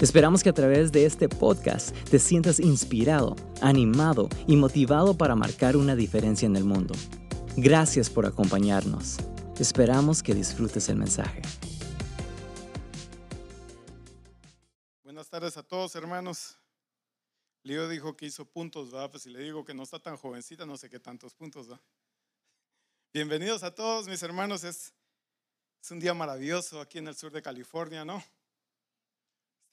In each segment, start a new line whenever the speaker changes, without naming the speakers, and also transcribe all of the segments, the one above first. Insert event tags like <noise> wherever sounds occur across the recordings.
Esperamos que a través de este podcast te sientas inspirado, animado y motivado para marcar una diferencia en el mundo. Gracias por acompañarnos. Esperamos que disfrutes el mensaje.
Buenas tardes a todos, hermanos. Leo dijo que hizo puntos, ¿verdad? Pues si le digo que no está tan jovencita, no sé qué tantos puntos, ¿verdad? Bienvenidos a todos, mis hermanos. Es un día maravilloso aquí en el sur de California, ¿no?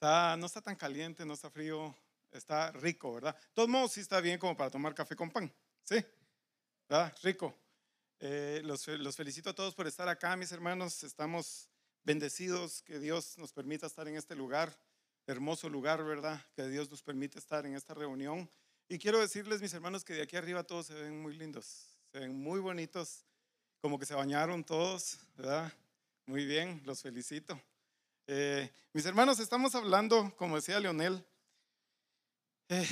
No está tan caliente, no está frío, está rico, ¿verdad? De todos modos, sí está bien como para tomar café con pan, ¿sí? ¿Verdad? Rico. Eh, los, felicito a todos por estar acá, mis hermanos. Estamos bendecidos que Dios nos permita estar en este lugar, hermoso lugar, ¿verdad? Que Dios nos permite estar en esta reunión. Y quiero decirles, mis hermanos, que de aquí arriba todos se ven muy lindos, se ven muy bonitos, como que se bañaron todos, ¿verdad? Muy bien, los felicito. Eh, mis hermanos, estamos hablando, como decía Leonel, eh,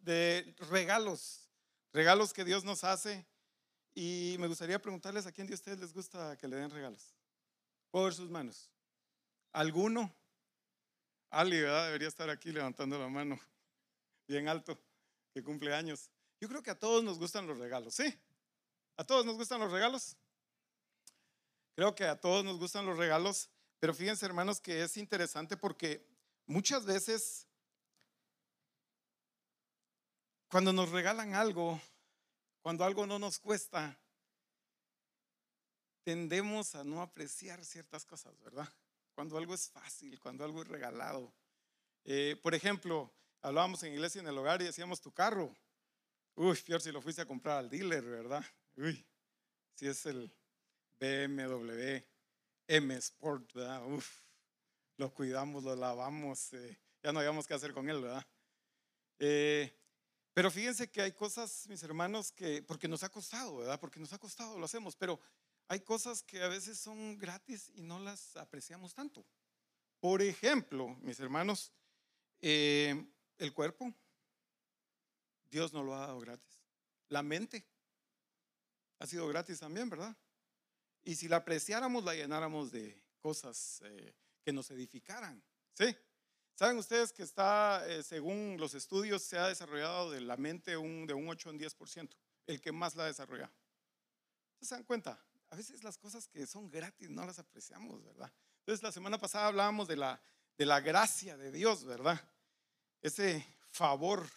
de regalos, regalos que Dios nos hace. Y me gustaría preguntarles a quién de ustedes les gusta que le den regalos. Por sus manos. ¿Alguno? Ali, ¿verdad? Debería estar aquí levantando la mano bien alto, que cumple años. Yo creo que a todos nos gustan los regalos, ¿sí? ¿A todos nos gustan los regalos? Creo que a todos nos gustan los regalos. Pero fíjense, hermanos, que es interesante porque muchas veces cuando nos regalan algo, cuando algo no nos cuesta, tendemos a no apreciar ciertas cosas, ¿verdad? Cuando algo es fácil, cuando algo es regalado. Eh, por ejemplo, hablábamos en iglesia en el hogar y decíamos tu carro. Uy, peor si lo fuiste a comprar al dealer, ¿verdad? Uy, si es el BMW M Sport, ¿verdad? Uf, lo cuidamos, lo lavamos, eh, ya no habíamos qué hacer con él, ¿verdad? Eh, pero fíjense que hay cosas, mis hermanos, que, porque nos ha costado, ¿verdad? Porque nos ha costado, lo hacemos, pero hay cosas que a veces son gratis y no las apreciamos tanto. Por ejemplo, mis hermanos, eh, el cuerpo, Dios nos lo ha dado gratis. La mente ha sido gratis también, ¿verdad? Y si la apreciáramos, la llenáramos de cosas eh, que nos edificaran. ¿Sí? ¿Saben ustedes que está, eh, según los estudios, se ha desarrollado de la mente un, de un 8 en 10%? El que más la ha desarrollado. ¿Se dan cuenta? A veces las cosas que son gratis no las apreciamos, ¿verdad? Entonces, la semana pasada hablábamos de la, de la gracia de Dios, ¿verdad? Ese favor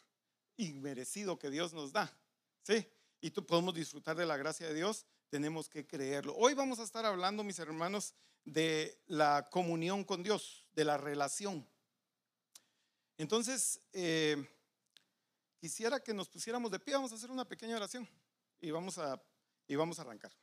inmerecido que Dios nos da. ¿Sí? Y tú podemos disfrutar de la gracia de Dios tenemos que creerlo. Hoy vamos a estar hablando, mis hermanos, de la comunión con Dios, de la relación. Entonces, eh, quisiera que nos pusiéramos de pie, vamos a hacer una pequeña oración y vamos a, y vamos a arrancar.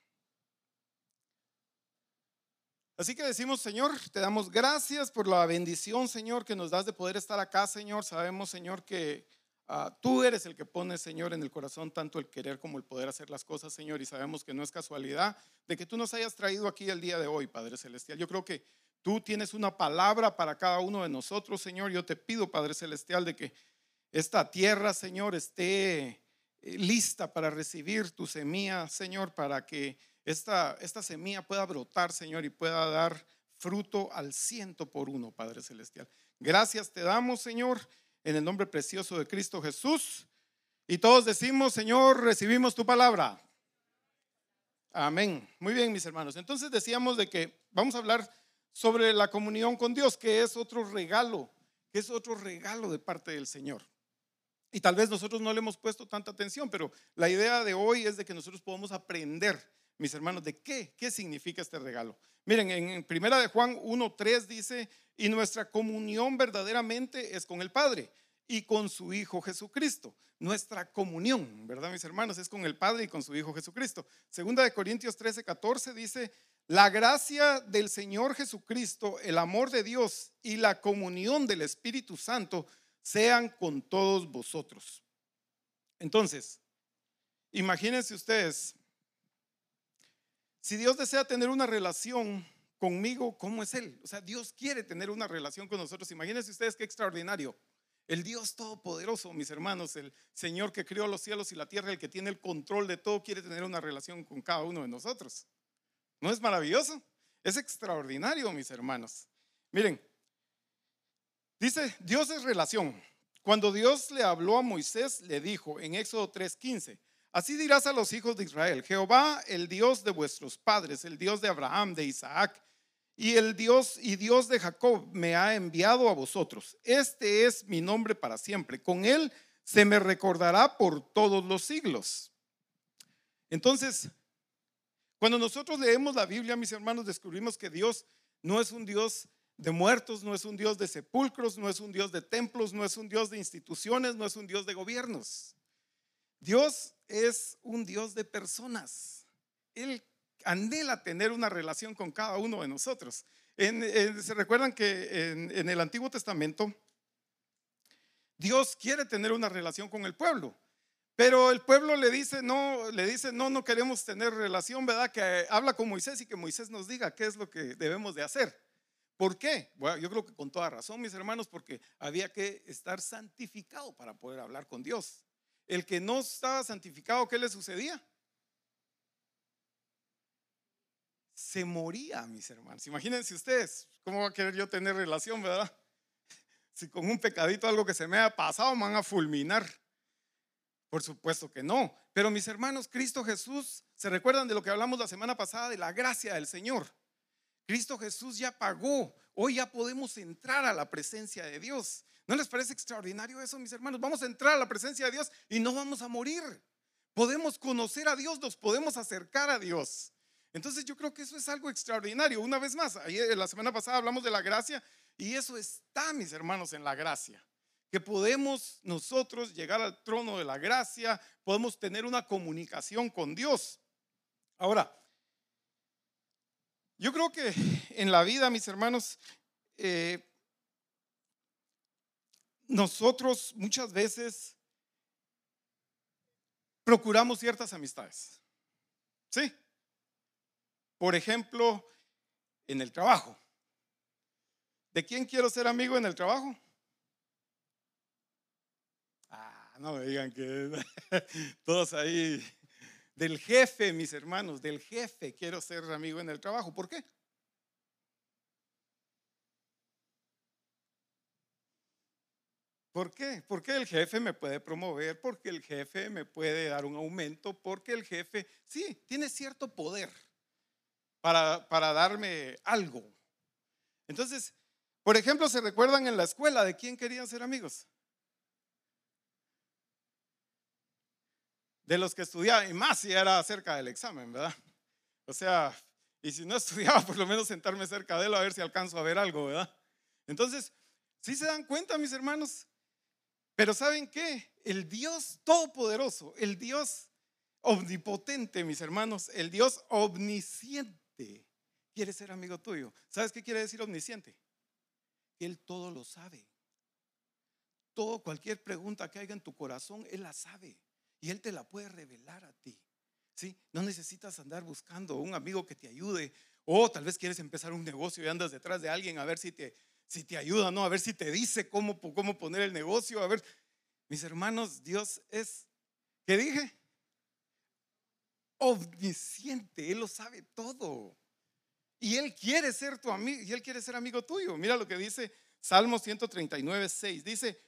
Así que decimos, Señor, te damos gracias por la bendición, Señor, que nos das de poder estar acá, Señor. Sabemos, Señor, que Ah, tú eres el que pone, Señor, en el corazón tanto el querer como el poder hacer las cosas, Señor, y sabemos que no es casualidad de que tú nos hayas traído aquí el día de hoy, Padre Celestial. Yo creo que tú tienes una palabra para cada uno de nosotros, Señor. Yo te pido, Padre Celestial, de que esta tierra, Señor, esté eh, lista para recibir tu semilla, Señor, para que esta, esta semilla pueda brotar, Señor, y pueda dar fruto al ciento por uno, Padre Celestial. Gracias te damos, Señor en el nombre precioso de Cristo Jesús. Y todos decimos, Señor, recibimos tu palabra. Amén. Muy bien, mis hermanos. Entonces decíamos de que vamos a hablar sobre la comunión con Dios, que es otro regalo, que es otro regalo de parte del Señor. Y tal vez nosotros no le hemos puesto tanta atención, pero la idea de hoy es de que nosotros podamos aprender, mis hermanos, de qué, qué significa este regalo. Miren, en primera de Juan 1.3 dice, y nuestra comunión verdaderamente es con el Padre y con su Hijo Jesucristo. Nuestra comunión, ¿verdad, mis hermanos? Es con el Padre y con su Hijo Jesucristo. Segunda de Corintios 13, 14 dice, la gracia del Señor Jesucristo, el amor de Dios y la comunión del Espíritu Santo sean con todos vosotros. Entonces, imagínense ustedes si Dios desea tener una relación conmigo, ¿cómo es Él? O sea, Dios quiere tener una relación con nosotros. Imagínense ustedes qué extraordinario. El Dios Todopoderoso, mis hermanos, el Señor que creó los cielos y la tierra, el que tiene el control de todo, quiere tener una relación con cada uno de nosotros. ¿No es maravilloso? Es extraordinario, mis hermanos. Miren, dice, Dios es relación. Cuando Dios le habló a Moisés, le dijo en Éxodo 3:15, así dirás a los hijos de Israel, Jehová, el Dios de vuestros padres, el Dios de Abraham, de Isaac, y el Dios y Dios de Jacob me ha enviado a vosotros. Este es mi nombre para siempre. Con él se me recordará por todos los siglos. Entonces, cuando nosotros leemos la Biblia, mis hermanos, descubrimos que Dios no es un Dios de muertos, no es un Dios de sepulcros, no es un Dios de templos, no es un Dios de instituciones, no es un Dios de gobiernos. Dios es un Dios de personas. Él anhela tener una relación con cada uno de nosotros. Se recuerdan que en el Antiguo Testamento Dios quiere tener una relación con el pueblo. Pero el pueblo le dice, no, le dice, no, no queremos tener relación, ¿verdad? Que habla con Moisés y que Moisés nos diga qué es lo que debemos de hacer. ¿Por qué? Bueno, yo creo que con toda razón, mis hermanos, porque había que estar santificado para poder hablar con Dios. El que no estaba santificado, ¿qué le sucedía? Se moría, mis hermanos. Imagínense ustedes, ¿cómo va a querer yo tener relación, verdad? <laughs> Si con un pecadito algo que se me ha pasado me van a fulminar. Por supuesto que no. Pero mis hermanos, Cristo Jesús, ¿se recuerdan de lo que hablamos la semana pasada de la gracia del Señor? Cristo Jesús ya pagó. Hoy ya podemos entrar a la presencia de Dios. ¿No les parece extraordinario eso, mis hermanos? Vamos a entrar a la presencia de Dios y no vamos a morir. Podemos conocer a Dios, nos podemos acercar a Dios. Entonces yo creo que eso es algo extraordinario. Una vez más, ayer, la semana pasada hablamos de la gracia y eso está, mis hermanos, en la gracia que podemos nosotros llegar al trono de la gracia, podemos tener una comunicación con Dios. Ahora, yo creo que en la vida, mis hermanos, eh, nosotros muchas veces procuramos ciertas amistades. ¿Sí? Por ejemplo, en el trabajo. ¿De quién quiero ser amigo en el trabajo? no me digan que <laughs> todos ahí. Del jefe, mis hermanos, del jefe quiero ser amigo en el trabajo. ¿Por qué? ¿Por qué? Porque el jefe me puede promover, porque el jefe me puede dar un aumento, porque el jefe, sí, tiene cierto poder para, para darme algo. Entonces, por ejemplo, ¿se recuerdan en la escuela de quién querían ser amigos? de los que estudiaba, y más si era cerca del examen, ¿verdad? O sea, y si no <laughs> estudiaba, por lo menos sentarme cerca de él a ver si alcanzo a ver algo, ¿verdad? Entonces, ¿sí se dan cuenta, mis hermanos? Pero ¿saben qué? El Dios todopoderoso, el Dios omnipotente, mis hermanos, el Dios omnisciente, quiere ser amigo tuyo. ¿Sabes qué quiere decir omnisciente? Él todo lo sabe. Todo, cualquier pregunta que haya en tu corazón, Él la sabe y Él te la puede revelar a ti. ¿sí? No necesitas andar buscando un amigo que te ayude o tal vez quieres empezar un negocio y andas detrás de alguien a ver si te, si te ayuda, ¿no? A ver si te dice cómo, cómo poner el negocio. A ver, mis hermanos, Dios es, ¿qué dije? Omnisciente, Él lo sabe todo. Y Él quiere ser tu amigo, y Él quiere ser amigo tuyo. Mira lo que dice Salmo 139, 6. Dice,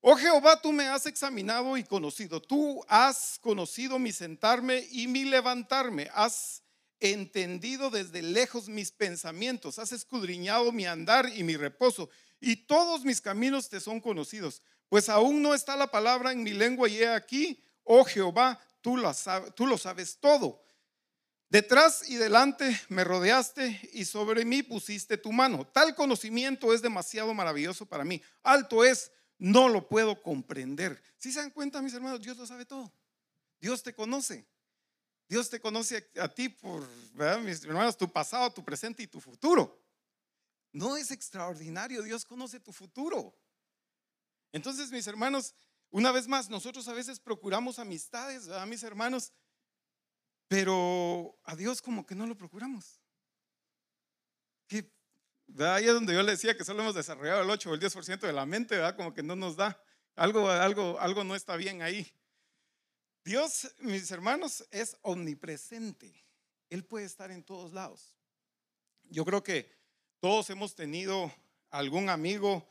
Oh Jehová, tú me has examinado y conocido. Tú has conocido mi sentarme y mi levantarme. Has entendido desde lejos mis pensamientos. Has escudriñado mi andar y mi reposo. Y todos mis caminos te son conocidos. Pues aún no está la palabra en mi lengua y he aquí, oh Jehová, tú lo sabes, tú lo sabes todo. Detrás y delante me rodeaste y sobre mí pusiste tu mano. Tal conocimiento es demasiado maravilloso para mí. Alto es no lo puedo comprender. Si se dan cuenta, mis hermanos, Dios lo sabe todo. Dios te conoce. Dios te conoce a, ti por, mis hermanos, tu pasado, tu presente y tu futuro. No es extraordinario, Dios conoce tu futuro. Entonces, mis hermanos, una vez más, nosotros a veces procuramos amistades, ¿verdad, mis hermanos? Pero a Dios como que no lo procuramos. Que, ahí es donde yo le decía que solo hemos desarrollado el 8 o el 10% de la mente. Como que no nos da. Algo, algo, algo no está bien ahí. Dios, mis hermanos, es omnipresente. Él puede estar en todos lados. Yo creo que todos hemos tenido algún amigo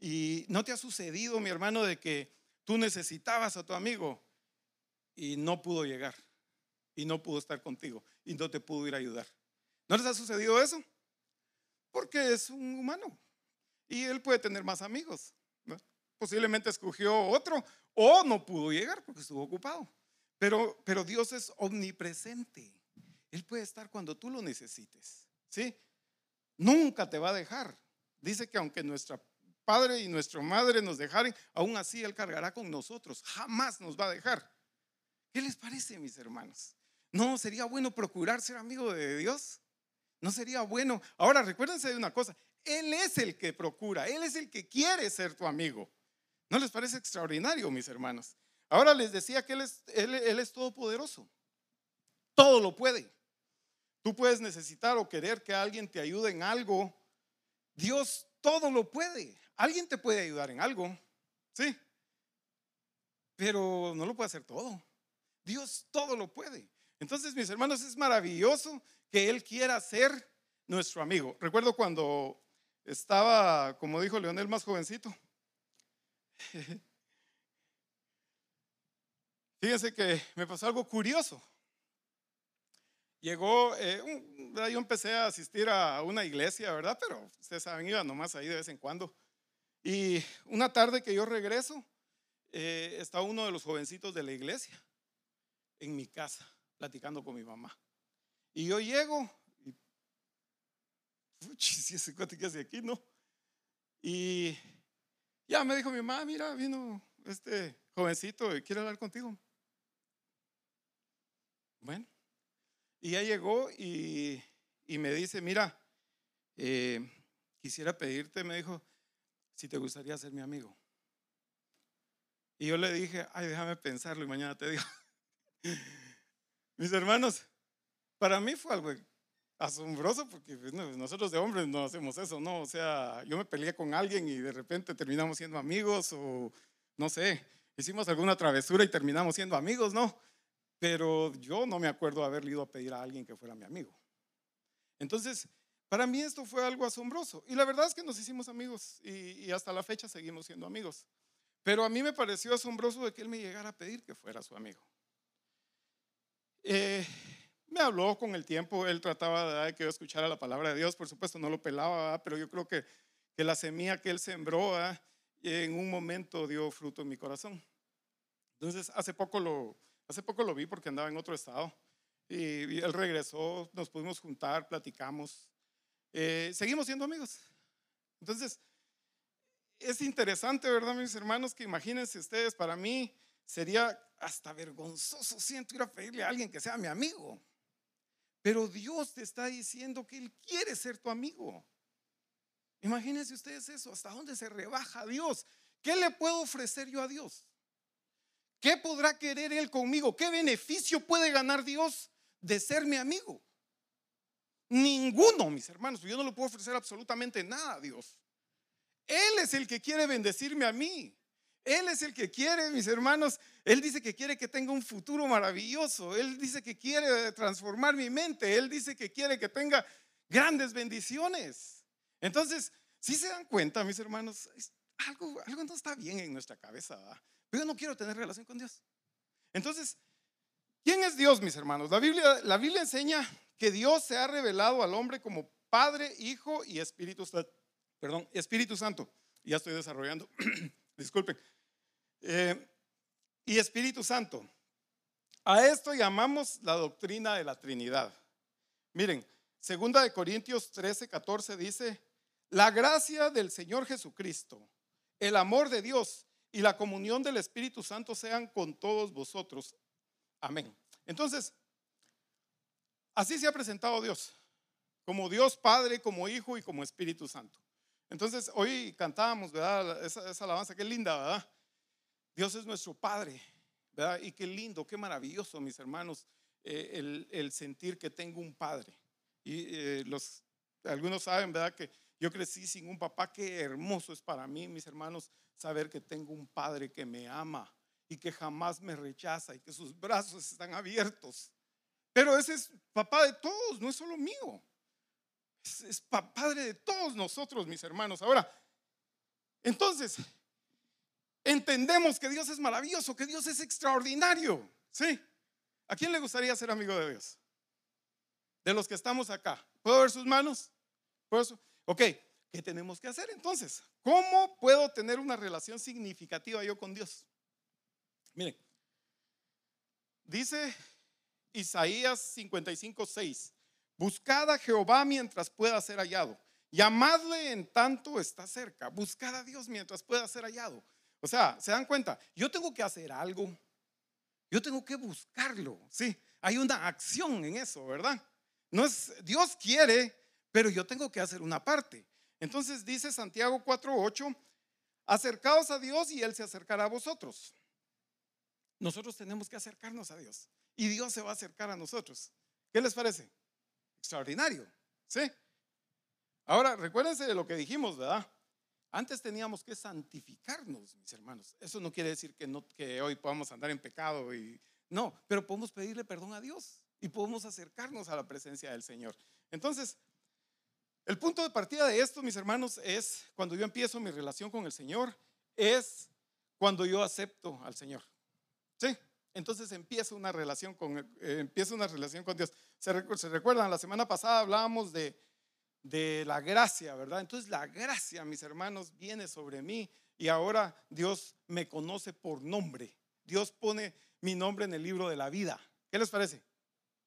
y no te ha sucedido, mi hermano, de que tú necesitabas a tu amigo y no pudo llegar y no pudo estar contigo y no te pudo ir a ayudar. ¿No les ha sucedido eso? Porque es un humano y él puede tener más amigos. Posiblemente escogió otro o no pudo llegar porque estuvo ocupado. Pero, pero Dios es omnipresente. Él puede estar cuando tú lo necesites. ¿Sí? Nunca te va a dejar. Dice que aunque nuestro padre y nuestra madre nos dejaren, aún así Él cargará con nosotros. Jamás nos va a dejar. ¿Qué les parece, mis hermanos? ¿No sería bueno procurar ser amigo de Dios? ¿No sería bueno? Ahora, recuérdense de una cosa. Él es el que procura. Él es el que quiere ser tu amigo. ¿No les parece extraordinario, mis hermanos? Ahora les decía que Él es, todopoderoso. Todo lo puede. Tú puedes necesitar o querer que alguien te ayude en algo. Dios todo lo puede. Alguien te puede ayudar en algo. Sí. Pero no lo puede hacer todo. Dios todo lo puede. Entonces, mis hermanos, es maravilloso que Él quiera ser nuestro amigo. Recuerdo cuando estaba, como dijo Leonel, más jovencito. <laughs> Fíjense que me pasó algo curioso. Llegó, eh, yo empecé a asistir a una iglesia, ¿verdad? Pero ustedes saben, iba nomás ahí de vez en cuando. Y una tarde que yo regreso, eh, está uno de los jovencitos de la iglesia en mi casa, platicando con mi mamá. Y yo llego, y, si ese cuate que hace aquí, ¿no? Y ya me dijo mi mamá, mira, vino este jovencito y quiere hablar contigo. Bueno, y ya llegó y, me dice, mira, eh, quisiera pedirte, me dijo, si te gustaría ser mi amigo. Y yo le dije, ay, déjame pensarlo y mañana te digo. <laughs> Mis hermanos, para mí fue algo asombroso porque pues, nosotros de hombres no hacemos eso, ¿no? O sea, yo me peleé con alguien y de repente terminamos siendo amigos o no sé, hicimos alguna travesura y terminamos siendo amigos, ¿no? Pero yo no me acuerdo haber ido a pedir a alguien que fuera mi amigo. Entonces, para mí esto fue algo asombroso. Y la verdad es que nos hicimos amigos y, hasta la fecha seguimos siendo amigos. Pero a mí me pareció asombroso de que él me llegara a pedir que fuera su amigo. Eh, me habló con el tiempo, él trataba de que yo escuchara la palabra de Dios, por supuesto no lo pelaba, pero yo creo que, que la semilla que él sembró en un momento dio fruto en mi corazón. Entonces, hace poco lo, Hace poco lo vi porque andaba en otro estado y, él regresó, nos pudimos juntar, platicamos. Eh, seguimos siendo amigos. Entonces, es interesante, ¿verdad, mis hermanos? Que imagínense ustedes, para mí sería hasta vergonzoso, siento ir a pedirle a alguien que sea mi amigo. Pero Dios te está diciendo que Él quiere ser tu amigo. Imagínense ustedes eso, hasta dónde se rebaja Dios. ¿Qué le puedo ofrecer yo a Dios? ¿Qué podrá querer Él conmigo? ¿Qué beneficio puede ganar Dios de ser mi amigo? Ninguno, mis hermanos. Yo no le puedo ofrecer absolutamente nada a Dios. Él es el que quiere bendecirme a mí. Él es el que quiere, mis hermanos. Él dice que quiere que tenga un futuro maravilloso. Él dice que quiere transformar mi mente. Él dice que quiere que tenga grandes bendiciones. Entonces, si se dan cuenta, mis hermanos, algo, algo no está bien en nuestra cabeza. Pero yo no quiero tener relación con Dios. Entonces, ¿quién es Dios, mis hermanos? La Biblia, enseña que Dios se ha revelado al hombre como Padre, Hijo y Espíritu Santo. Perdón, Espíritu Santo. Ya estoy desarrollando. <clears throat> Disculpen. Eh, y Espíritu Santo. A esto llamamos la doctrina de la Trinidad. Miren, segunda de Corintios 13, 14 dice, la gracia del Señor Jesucristo, el amor de Dios y la comunión del Espíritu Santo sean con todos vosotros. Amén. Entonces, así se ha presentado Dios, como Dios Padre, como Hijo y como Espíritu Santo. Entonces, hoy cantábamos, ¿verdad? Esa, alabanza, qué linda, ¿verdad? Dios es nuestro Padre, ¿verdad? Y qué lindo, qué maravilloso, mis hermanos, eh, el, sentir que tengo un padre. Y eh, los, algunos saben, ¿verdad? Que yo crecí sin un papá, qué hermoso es para mí, mis hermanos, saber que tengo un padre que me ama y que jamás me rechaza y que sus brazos están abiertos. Pero ese es papá de todos, no es solo mío. Es, es padre de todos nosotros, mis hermanos. Ahora, entonces, entendemos que Dios es maravilloso, que Dios es extraordinario. ¿Sí? ¿A quién le gustaría ser amigo de Dios? De los que estamos acá. ¿Puedo ver sus manos? ¿Puedo eso? Ok, ¿qué tenemos que hacer entonces? ¿Cómo puedo tener una relación significativa yo con Dios? Miren, dice Isaías 55, 6, buscad a Jehová mientras pueda ser hallado, llamadle en tanto está cerca, buscad a Dios mientras pueda ser hallado. O sea, ¿se dan cuenta? Yo tengo que hacer algo, yo tengo que buscarlo, sí, hay una acción en eso, ¿verdad? No es, Dios quiere, pero yo tengo que hacer una parte. Entonces dice Santiago 4:8, acercaos a Dios y Él se acercará a vosotros. Nosotros tenemos que acercarnos a Dios y Dios se va a acercar a nosotros. ¿Qué les parece? Extraordinario, ¿sí? Ahora, recuérdense de lo que dijimos, ¿verdad? Antes teníamos que santificarnos, mis hermanos. Eso no quiere decir que, no, que hoy podamos andar en pecado y no, pero podemos pedirle perdón a Dios y podemos acercarnos a la presencia del Señor. Entonces, el punto de partida de esto, mis hermanos, es cuando yo empiezo mi relación con el Señor, es cuando yo acepto al Señor. ¿Sí? Entonces empieza una relación con, eh, una relación con Dios. ¿Se, recuerdan? La semana pasada hablábamos de, de la gracia, ¿verdad? Entonces la gracia, mis hermanos, viene sobre mí y ahora Dios me conoce por nombre. Dios pone mi nombre en el libro de la vida. ¿Qué les parece?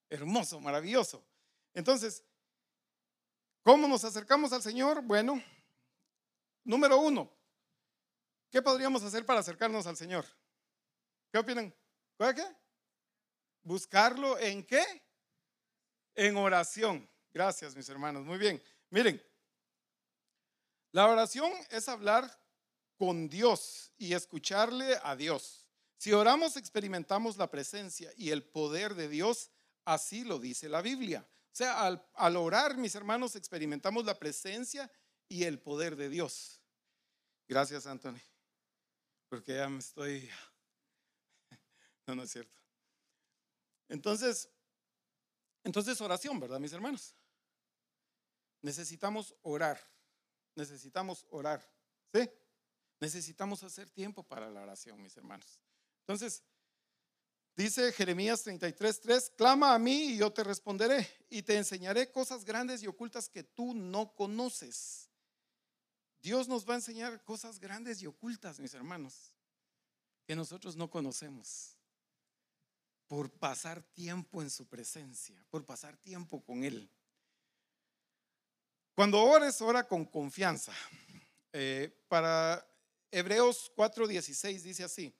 Hermoso, maravilloso. Entonces, ¿Cómo nos acercamos al Señor? Bueno, número uno, ¿qué podríamos hacer para acercarnos al Señor? ¿Qué opinan? qué? Buscarlo en qué? En oración. Gracias, mis hermanos. Muy bien. Miren, la oración es hablar con Dios y escucharle a Dios. Si oramos, experimentamos la presencia y el poder de Dios, así lo dice la Biblia. O sea, al, orar, mis hermanos, experimentamos la presencia y el poder de Dios. Gracias, Anthony, porque ya me estoy... <laughs> No, no es cierto. Entonces, entonces oración, ¿verdad, mis hermanos? Necesitamos orar, necesitamos orar, ¿sí? Necesitamos hacer tiempo para la oración, mis hermanos. Entonces, Dice Jeremías 33:3, clama a mí y yo te responderé y te enseñaré cosas grandes y ocultas que tú no conoces. Dios nos va a enseñar cosas grandes y ocultas, mis hermanos, que nosotros no conocemos. Por pasar tiempo en su presencia, por pasar tiempo con Él. Cuando ores, ora con confianza. Eh, para Hebreos 4:16 dice así.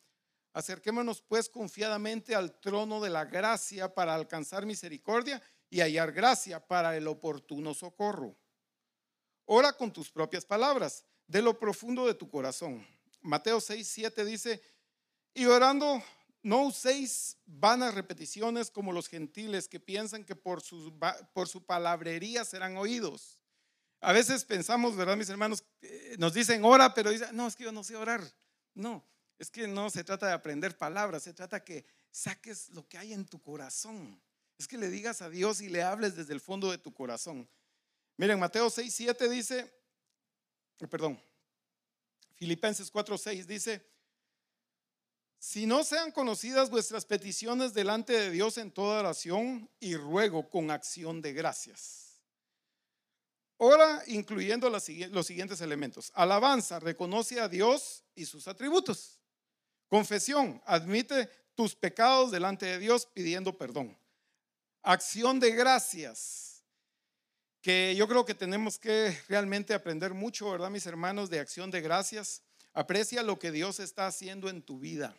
Acerquémonos pues confiadamente al trono de la gracia para alcanzar misericordia y hallar gracia para el oportuno socorro. Ora con tus propias palabras, de lo profundo de tu corazón. Mateo 6, 7 dice, y orando no uséis vanas repeticiones como los gentiles que piensan que por, por su palabrería serán oídos. A veces pensamos, ¿verdad, mis hermanos? Eh, nos dicen ora, pero dicen, no, es que yo no sé orar. No, es que no se trata de aprender palabras, se trata que saques lo que hay en tu corazón. Es que le digas a Dios y le hables desde el fondo de tu corazón. Miren, Mateo 6, 7 dice, eh, perdón, Filipenses 4, 6 dice, si no sean conocidas vuestras peticiones delante de Dios en toda oración y ruego con acción de gracias. Ora incluyendo los siguientes elementos. Alabanza, reconoce a Dios y sus atributos. Confesión, admite tus pecados delante de Dios pidiendo perdón. Acción de gracias, que yo creo que tenemos que realmente aprender mucho, ¿verdad, mis hermanos? De acción de gracias. Aprecia lo que Dios está haciendo en tu vida.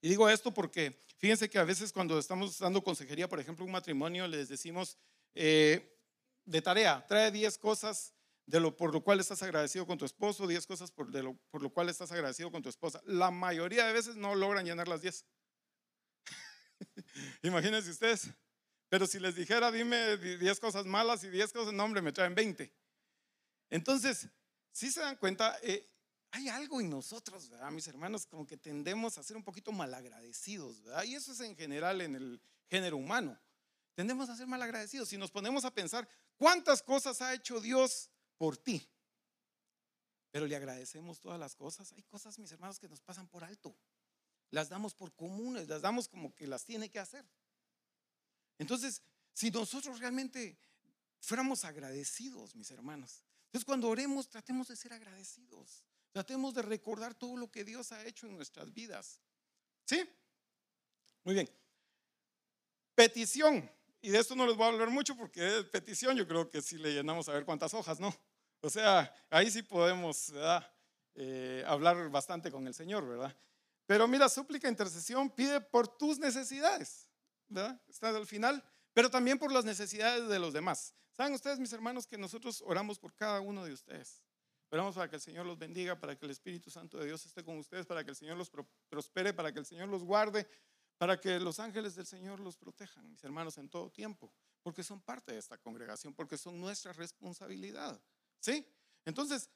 Y digo esto porque fíjense que a veces cuando estamos dando consejería, por ejemplo, un matrimonio, les decimos eh, de tarea, trae 10 cosas de lo por lo cual estás agradecido con tu esposo, 10 cosas por, lo, por lo cual estás agradecido con tu esposa. La mayoría de veces no logran llenar las 10. <laughs> Imagínense ustedes. Pero si les dijera, dime 10 cosas malas y 10 cosas, no, hombre, me traen 20. Entonces, si se dan cuenta, eh, hay algo en nosotros, ¿verdad? Mis hermanos, como que tendemos a ser un poquito malagradecidos, ¿verdad? Y eso es en general en el género humano. Tendemos a ser malagradecidos. Si nos ponemos a pensar, ¿cuántas cosas ha hecho Dios por ti? Pero le agradecemos todas las cosas. Hay cosas, mis hermanos, que nos pasan por alto. Las damos por comunes, las damos como que las tiene que hacer. Entonces, si nosotros realmente fuéramos agradecidos, mis hermanos, entonces cuando oremos tratemos de ser agradecidos, tratemos de recordar todo lo que Dios ha hecho en nuestras vidas. ¿Sí? Muy bien. Petición. Y de esto no les voy a hablar mucho porque es petición, yo creo que si le llenamos a ver cuántas hojas, ¿no? O sea, ahí sí podemos eh, hablar bastante con el Señor, ¿verdad? Pero mira, súplica, intercesión, pide por tus necesidades. ¿verdad? Está al final, pero también por las necesidades de los demás. Saben ustedes, mis hermanos, que nosotros oramos por cada uno de ustedes. Oramos para que el Señor los bendiga, para que el Espíritu Santo de Dios esté con ustedes, para que el Señor los prospere, para que el Señor los guarde, para que los ángeles del Señor los protejan, mis hermanos, en todo tiempo, porque son parte de esta congregación, porque son nuestra responsabilidad. ¿Sí? Entonces,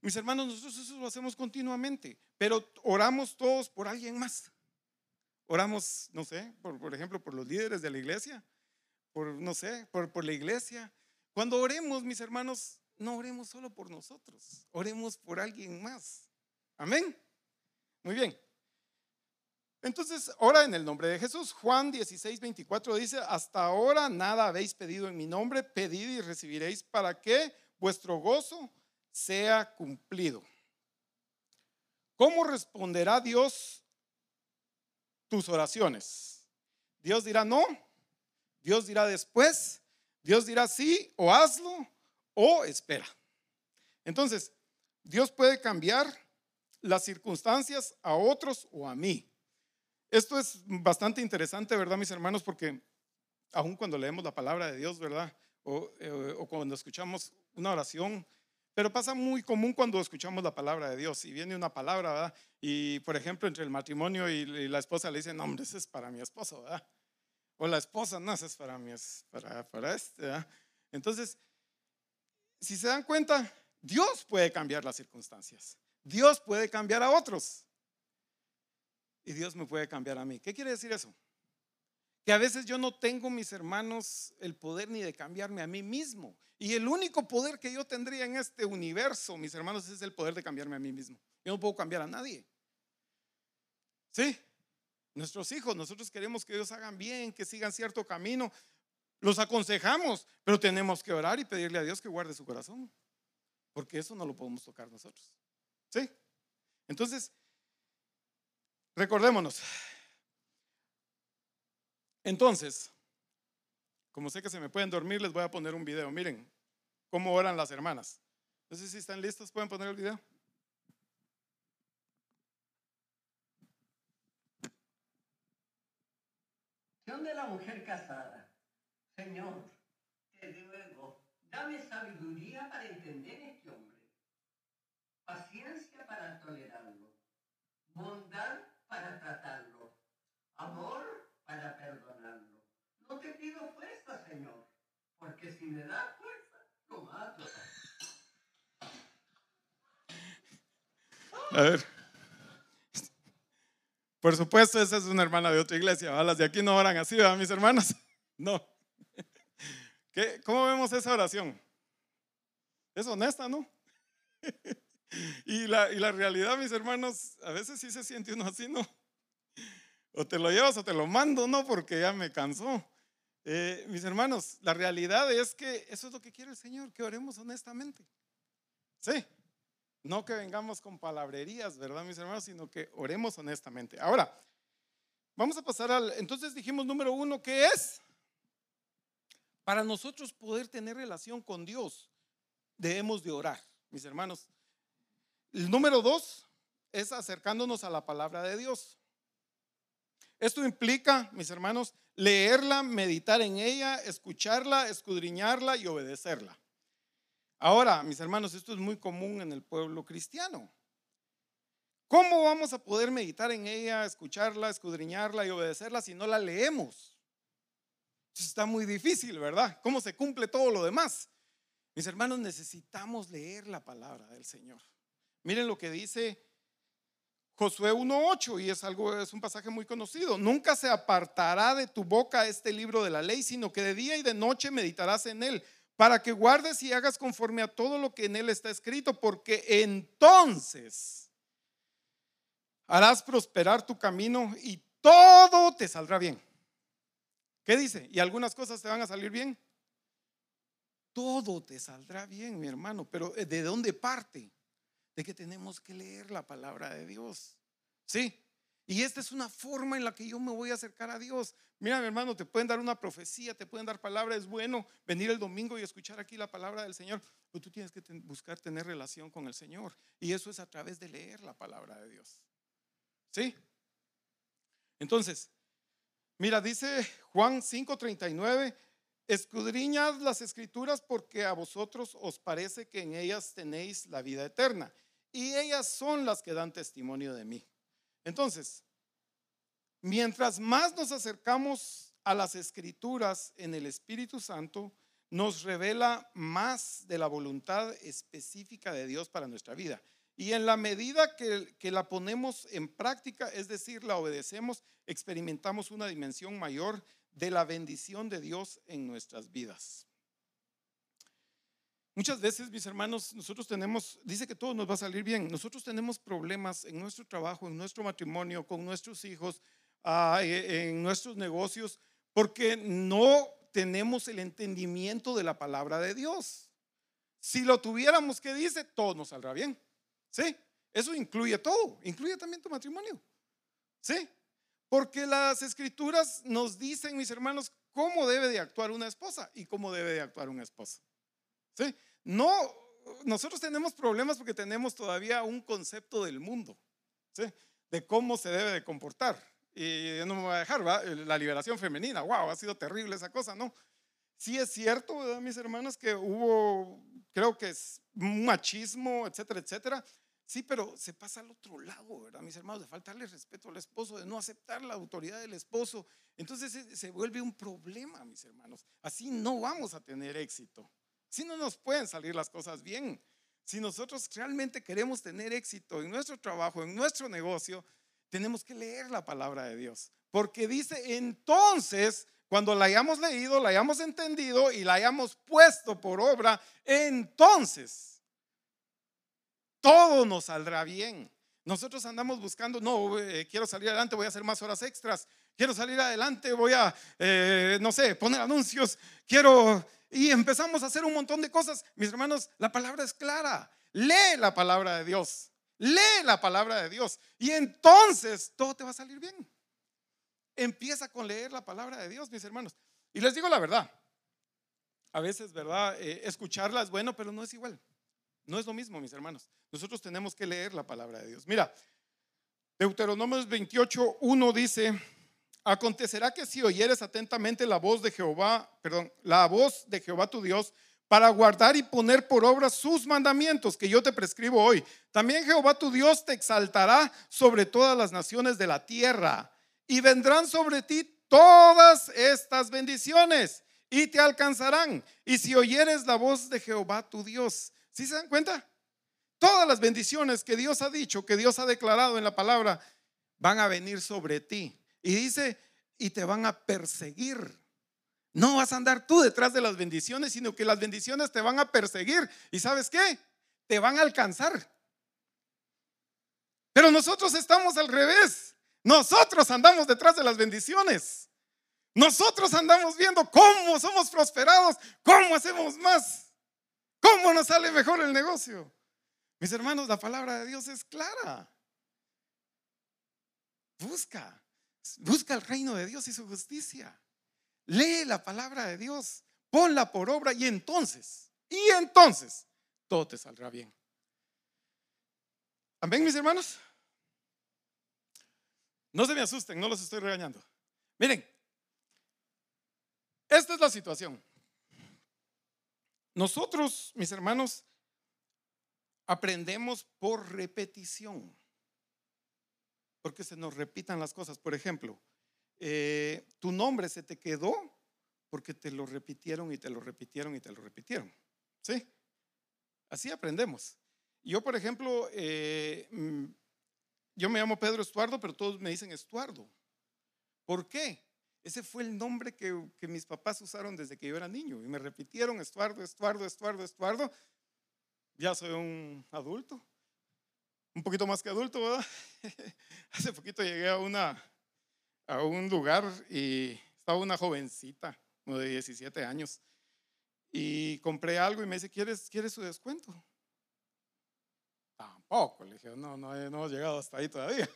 mis hermanos, nosotros eso lo hacemos continuamente, pero oramos todos por alguien más. Oramos, no sé, por, por ejemplo, por los líderes de la iglesia, por, no sé, por, por la iglesia. Cuando oremos, mis hermanos, no oremos solo por nosotros, oremos por alguien más. Amén. Muy bien. Entonces, ora en el nombre de Jesús. Juan 16, 24 dice, hasta ahora nada habéis pedido en mi nombre, pedid y recibiréis para que vuestro gozo sea cumplido. ¿Cómo responderá Dios tus oraciones. Dios dirá no, Dios dirá después, Dios dirá sí o hazlo o espera. Entonces, Dios puede cambiar las circunstancias a otros o a mí. Esto es bastante interesante, ¿verdad, mis hermanos? Porque aun cuando leemos la palabra de Dios, ¿verdad? O, eh, o cuando escuchamos una oración, pero pasa muy común cuando escuchamos la palabra de Dios y viene una palabra, ¿verdad? Y por ejemplo, entre el matrimonio y la esposa le dicen, no, hombre, ese es para mi esposo, ¿verdad? O la esposa, no, ese es para, mi, para, para este, ¿verdad? Entonces, si se dan cuenta, Dios puede cambiar las circunstancias. Dios puede cambiar a otros. Y Dios me puede cambiar a mí. ¿Qué quiere decir eso? Que a veces yo no tengo, mis hermanos, el poder ni de cambiarme a mí mismo. Y el único poder que yo tendría en este universo, mis hermanos, es el poder de cambiarme a mí mismo. Yo no puedo cambiar a nadie. ¿Sí? Nuestros hijos, nosotros queremos que ellos hagan bien, que sigan cierto camino. Los aconsejamos, pero tenemos que orar y pedirle a Dios que guarde su corazón. Porque eso no lo podemos tocar nosotros. ¿Sí? Entonces, recordémonos. Entonces, como sé que se me pueden dormir, les voy a poner un video. Miren cómo oran las hermanas. No sé si están listos, pueden poner el video.
de la mujer casada. Señor, te ruego, dame sabiduría para entender este hombre, paciencia para tolerarlo, bondad para tratarlo, amor para perdonarlo. No te pido fuerza, Señor, porque si me das fuerza, lo mato.
A ver. Por supuesto, esa es una hermana de otra iglesia. Las de aquí no oran así, ¿verdad, mis hermanos? <laughs> No. ¿Qué? ¿Cómo vemos esa oración? Es honesta, ¿no? <laughs> Y la, y la realidad, mis hermanos, a veces sí se siente uno así, ¿no? O te lo llevas o te lo mando, ¿no? Porque ya me cansó. Eh, mis hermanos, la realidad es que eso es lo que quiere el Señor, que oremos honestamente. Sí, no que vengamos con palabrerías, ¿verdad, mis hermanos? Sino que oremos honestamente. Ahora, vamos a pasar al, entonces dijimos número uno, ¿qué es? Para nosotros poder tener relación con Dios, debemos de orar, mis hermanos. El número dos es acercándonos a la palabra de Dios. Esto implica, mis hermanos, leerla, meditar en ella, escucharla, escudriñarla y obedecerla. Ahora, mis hermanos, esto es muy común en el pueblo cristiano. ¿Cómo vamos a poder meditar en ella, escucharla, escudriñarla y obedecerla si no la leemos? está muy difícil, ¿verdad? ¿Cómo se cumple todo lo demás? Mis hermanos, necesitamos leer la palabra del Señor. Miren lo que dice Josué 1.8 y es algo, es un pasaje muy conocido. Nunca se apartará de tu boca este libro de la ley, sino que de día y de noche meditarás en él, para que guardes y hagas conforme a todo lo que en él está escrito, porque entonces harás prosperar tu camino y todo te saldrá bien. ¿Qué dice? ¿Y algunas cosas te van a salir bien? Todo te saldrá bien, mi hermano, pero eh, ¿de dónde parte? De que tenemos que leer la palabra de Dios. ¿Sí? Y esta es una forma en la que yo me voy a acercar a Dios. Mira, mi hermano, te pueden dar una profecía, te pueden dar palabras. Es bueno venir el domingo y escuchar aquí la palabra del Señor. Pero tú tienes que buscar tener relación con el Señor. Y eso es a través de leer la palabra de Dios. ¿Sí? Entonces, Mira, dice Juan 5:39, escudriñad las escrituras porque a vosotros os parece que en ellas tenéis la vida eterna y ellas son las que dan testimonio de mí. Entonces, mientras más nos acercamos a las escrituras en el Espíritu Santo, nos revela más de la voluntad específica de Dios para nuestra vida. Y en la medida que, la ponemos en práctica, es decir, la obedecemos, experimentamos una dimensión mayor de la bendición de Dios en nuestras vidas. Muchas veces, mis hermanos, nosotros tenemos, dice que todo nos va a salir bien, nosotros tenemos problemas en nuestro trabajo, en nuestro matrimonio, con nuestros hijos, ah, e, en nuestros negocios, porque no tenemos el entendimiento de la palabra de Dios. Si lo tuviéramos, ¿qué dice? Todo nos saldrá bien. ¿Sí? Eso incluye todo, incluye también tu matrimonio. ¿Sí? Porque las escrituras nos dicen, mis hermanos, cómo debe de actuar una esposa y cómo debe de actuar un esposo. ¿Sí? No, nosotros tenemos problemas porque tenemos todavía un concepto del mundo, ¿sí? De cómo se debe de comportar. Y no me voy a dejar, ¿va? La liberación femenina, wow, ha sido terrible esa cosa, ¿no? Sí es cierto, ¿verdad, mis hermanos, que hubo, creo que es machismo, etcétera, etcétera, Sí, pero se pasa al otro lado, ¿verdad? Mis hermanos, de faltarle respeto al esposo, de no aceptar la autoridad del esposo. Entonces se, vuelve un problema, mis hermanos. Así no vamos a tener éxito. Así no nos pueden salir las cosas bien. Si nosotros realmente queremos tener éxito en nuestro trabajo, en nuestro negocio, tenemos que leer la palabra de Dios. Porque dice, entonces, cuando la hayamos leído, la hayamos entendido y la hayamos puesto por obra, entonces todo nos saldrá bien. Nosotros andamos buscando, no, eh, quiero salir adelante, voy a hacer más horas extras, quiero salir adelante, voy a, eh, no sé, poner anuncios, quiero... Y empezamos a hacer un montón de cosas. Mis hermanos, la palabra es clara. Lee la palabra de Dios. Lee la palabra de Dios. Y entonces todo te va a salir bien. Empieza con leer la palabra de Dios, mis hermanos. Y les digo la verdad. A veces, ¿verdad? Eh, escucharla es bueno, pero no es igual. No es lo mismo, mis hermanos. Nosotros tenemos que leer la palabra de Dios. Mira, Deuteronomio 28, 1 dice, acontecerá que si oyeres atentamente la voz de Jehová, perdón, la voz de Jehová tu Dios, para guardar y poner por obra sus mandamientos que yo te prescribo hoy. También Jehová tu Dios te exaltará sobre todas las naciones de la tierra y vendrán sobre ti todas estas bendiciones y te alcanzarán. Y si oyeres la voz de Jehová tu Dios, ¿Sí se dan cuenta? Todas las bendiciones que Dios ha dicho, que Dios ha declarado en la palabra, van a venir sobre ti. Y dice, y te van a perseguir. No vas a andar tú detrás de las bendiciones, sino que las bendiciones te van a perseguir. ¿Y sabes qué? Te van a alcanzar. Pero nosotros estamos al revés. Nosotros andamos detrás de las bendiciones. Nosotros andamos viendo cómo somos prosperados, cómo hacemos más. ¿Cómo nos sale mejor el negocio? Mis hermanos, la palabra de Dios es clara. Busca, busca el reino de Dios y su justicia. Lee la palabra de Dios, ponla por obra y entonces, y entonces, todo te saldrá bien. Amén, mis hermanos. No se me asusten, no los estoy regañando. Miren, esta es la situación. Nosotros, mis hermanos, aprendemos por repetición. porque se nos repitan las cosas. Por ejemplo, eh, tu nombre se te quedó porque te lo repitieron y te lo repitieron y te lo repitieron. ¿Sí? Así aprendemos. Yo, por ejemplo, eh, mm, yo me llamo Pedro Estuardo, pero todos me dicen Estuardo. ¿Por qué? Ese fue el nombre que, mis papás usaron desde que yo era niño y me repitieron Estuardo, Estuardo, Estuardo, Estuardo. Ya soy un adulto, un poquito más que adulto, ¿verdad? <laughs> Hace poquito llegué a, una, a un lugar y estaba una jovencita, de 17 años, y compré algo y me dice, ¿quieres, ¿quieres su descuento? Tampoco, le dije, no, no, no hemos llegado hasta ahí todavía.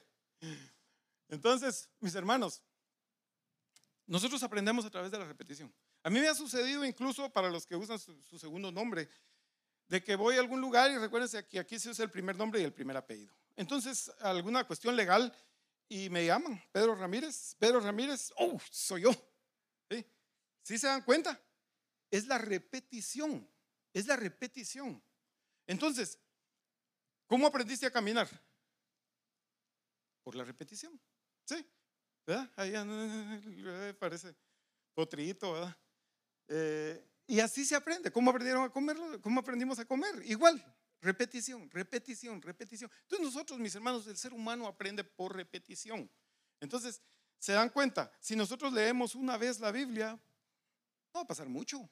<laughs> Entonces, mis hermanos, nosotros aprendemos a través de la repetición. A mí me ha sucedido incluso para los que usan su, segundo nombre, de que voy a algún lugar y recuérdense que aquí se usa el primer nombre y el primer apellido. Entonces, alguna cuestión legal y me llaman, Pedro Ramírez, Pedro Ramírez, oh, soy yo. ¿Sí? ¿Sí se dan cuenta? Es la repetición, es la repetición. Entonces, ¿cómo aprendiste a caminar? Por la repetición. ¿Sí? Ahí parece potrito, ¿verdad? Eh, y así se aprende. ¿Cómo aprendieron a comerlo? ¿Cómo aprendimos a comer? Igual, repetición, repetición, repetición. Entonces nosotros, mis hermanos, el ser humano aprende por repetición. Entonces, se dan cuenta, si nosotros leemos una vez la Biblia, no va a pasar mucho.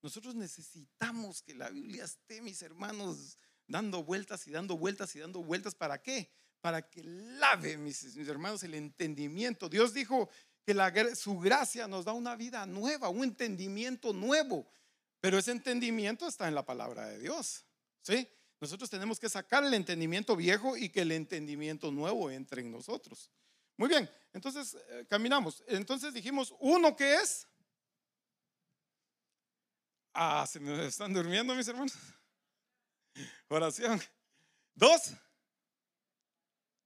Nosotros necesitamos que la Biblia esté, mis hermanos, dando vueltas y dando vueltas y dando vueltas. ¿Para qué? Para que lave, mis, hermanos, el entendimiento. Dios dijo que su gracia nos da una vida nueva, un entendimiento nuevo. Pero ese entendimiento está en la palabra de Dios. ¿Sí? Nosotros tenemos que sacar el entendimiento viejo y que el entendimiento nuevo entre en nosotros. Muy bien, entonces eh, caminamos. Entonces dijimos, uno que es. Ah, se me están durmiendo mis hermanos. <laughs> Oración. Dos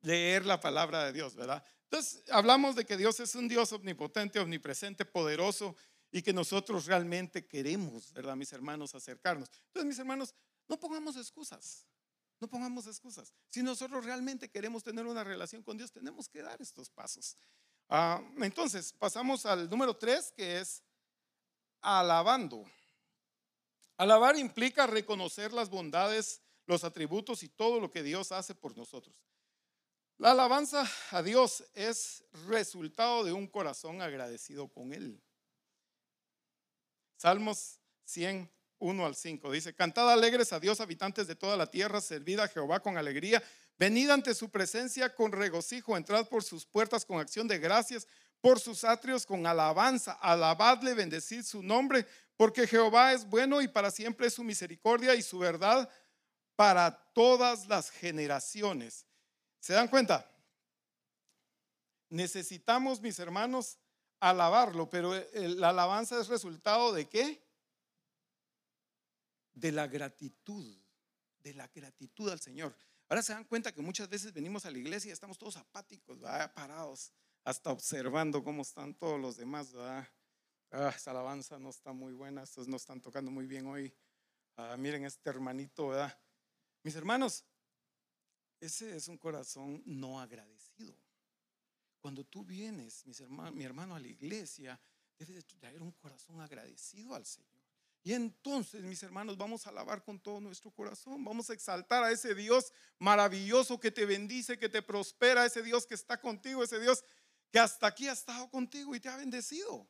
leer la palabra de Dios, ¿verdad? Entonces, hablamos de que Dios es un Dios omnipotente, omnipresente, poderoso y que nosotros realmente queremos, ¿verdad, mis hermanos, acercarnos? Entonces, mis hermanos, no pongamos excusas. No pongamos excusas. Si nosotros realmente queremos tener una relación con Dios, tenemos que dar estos pasos. Ah, entonces, pasamos al número tres, que es alabando. Alabar implica reconocer las bondades, los atributos y todo lo que Dios hace por nosotros. La alabanza a Dios es resultado de un corazón agradecido con Él. Salmos 100, 1 al 5 dice, Cantad alegres a Dios, habitantes de toda la tierra, servid a Jehová con alegría, venid ante su presencia con regocijo, entrad por sus puertas con acción de gracias, por sus atrios con alabanza, alabadle, bendecid su nombre, porque Jehová es bueno y para siempre es su misericordia y su verdad para todas las generaciones. ¿Se dan cuenta? Necesitamos, mis hermanos, alabarlo, pero la alabanza es resultado de qué? De la gratitud, de la gratitud al Señor. Ahora se dan cuenta que muchas veces venimos a la iglesia y estamos todos apáticos, parados, hasta observando cómo están todos los demás. Ah, esa alabanza no está muy buena, estos no están tocando muy bien hoy. Ah, miren este hermanito, ¿verdad? Mis hermanos, ese es un corazón no agradecido. Cuando tú vienes, mis hermanos, mi hermano, a la iglesia, debes traer un corazón agradecido al Señor. Y entonces, mis hermanos, vamos a alabar con todo nuestro corazón. Vamos a exaltar a ese Dios maravilloso que te bendice, que te prospera, ese Dios que está contigo, ese Dios que hasta aquí ha estado contigo y te ha bendecido.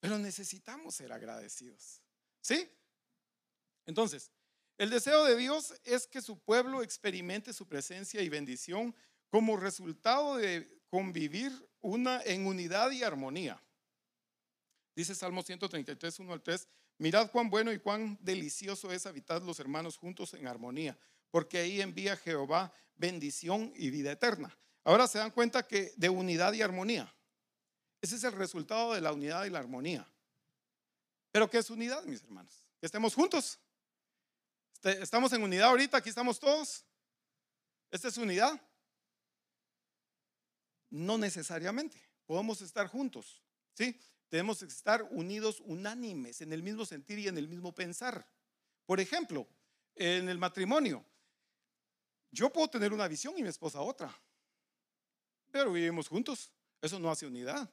Pero necesitamos ser agradecidos. ¿Sí? Entonces, el deseo de Dios es que su pueblo experimente su presencia y bendición como resultado de convivir en unidad y armonía. Dice Salmo 133, 1 al 3, mirad cuán bueno y cuán delicioso es habitar los hermanos juntos en armonía, porque ahí envía Jehová bendición y vida eterna. Ahora se dan cuenta que de unidad y armonía. Ese es el resultado de la unidad y la armonía. Pero ¿qué es unidad, mis hermanos? Que estemos juntos. Estamos en unidad ahorita, aquí estamos todos. ¿Esta es unidad? No necesariamente. Podemos estar juntos, ¿sí? Tenemos que estar unidos, unánimes, en el mismo sentir y en el mismo pensar. Por ejemplo, en el matrimonio, yo puedo tener una visión y mi esposa otra. pero vivimos juntos. Eso no hace unidad.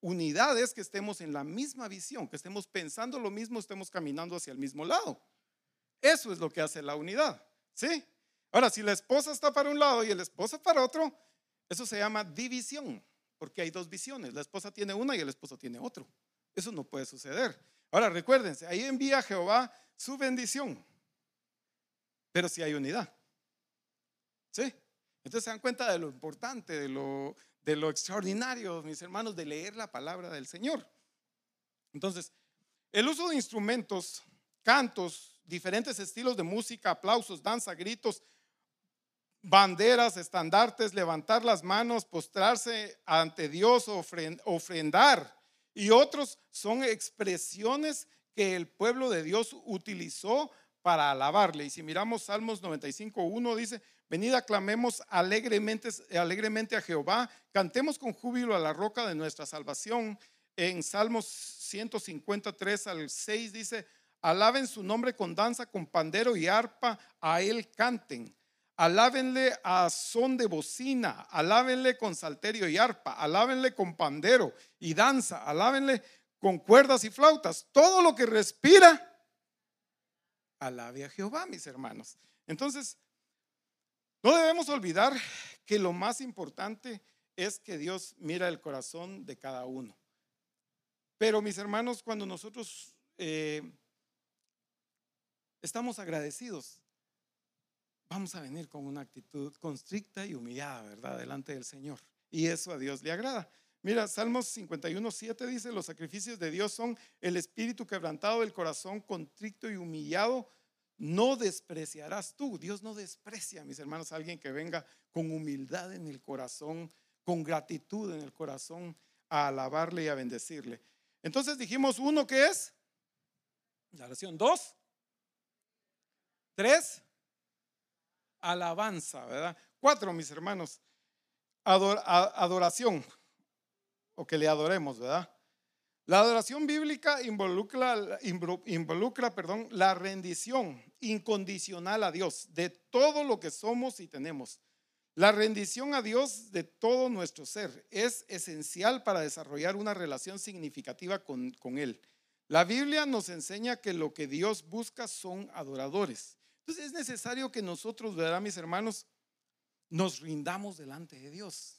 Unidad es que estemos en la misma visión, que estemos pensando lo mismo, estemos caminando hacia el mismo lado. Eso es lo que hace la unidad. ¿Sí? Ahora, si la esposa está para un lado y el esposo para otro, eso se llama división, porque hay dos visiones. La esposa tiene una y el esposo tiene otro. Eso no puede suceder. Ahora, recuérdense, ahí envía Jehová su bendición, pero si hay unidad. ¿Sí? Entonces se dan cuenta de lo importante, de lo, de lo extraordinario, mis hermanos, de leer la palabra del Señor. Entonces, el uso de instrumentos, cantos, diferentes estilos de música, aplausos, danza, gritos, banderas, estandartes, levantar las manos, postrarse ante Dios, ofrendar y otros son expresiones que el pueblo de Dios utilizó para alabarle. Y si miramos Salmos 95.1 dice, venid aclamemos alegremente, alegremente a Jehová, cantemos con júbilo a la roca de nuestra salvación. En Salmos 153 al 6 dice, alaben su nombre con danza, con pandero y arpa, a él canten. Alábenle a son de bocina, alábenle con salterio y arpa, alábenle con pandero y danza, alábenle con cuerdas y flautas. Todo lo que respira, alabe a Jehová, mis hermanos. Entonces, no debemos olvidar que lo más importante es que Dios mira el corazón de cada uno. Pero mis hermanos, cuando nosotros eh, estamos agradecidos, vamos a venir con una actitud constricta y humillada, ¿verdad? Delante del Señor. Y eso a Dios le agrada. Mira, Salmos 51, 7 dice, los sacrificios de Dios son el espíritu quebrantado, el corazón contrito y humillado, no despreciarás tú. Dios no desprecia, mis hermanos, a alguien que venga con humildad en el corazón, con gratitud en el corazón, a alabarle y a bendecirle. Entonces dijimos, uno, ¿qué es? La oración. Dos, tres, alabanza, ¿verdad? Cuatro, mis hermanos, adoración, o que le adoremos, ¿verdad? La adoración bíblica involucra, involucra perdón, la rendición incondicional a Dios de todo lo que somos y tenemos. La rendición a Dios de todo nuestro ser es esencial para desarrollar una relación significativa con, con Él. La Biblia nos enseña que lo que Dios busca son adoradores. Entonces es necesario que nosotros, ¿verdad, mis hermanos? Nos rindamos delante de Dios.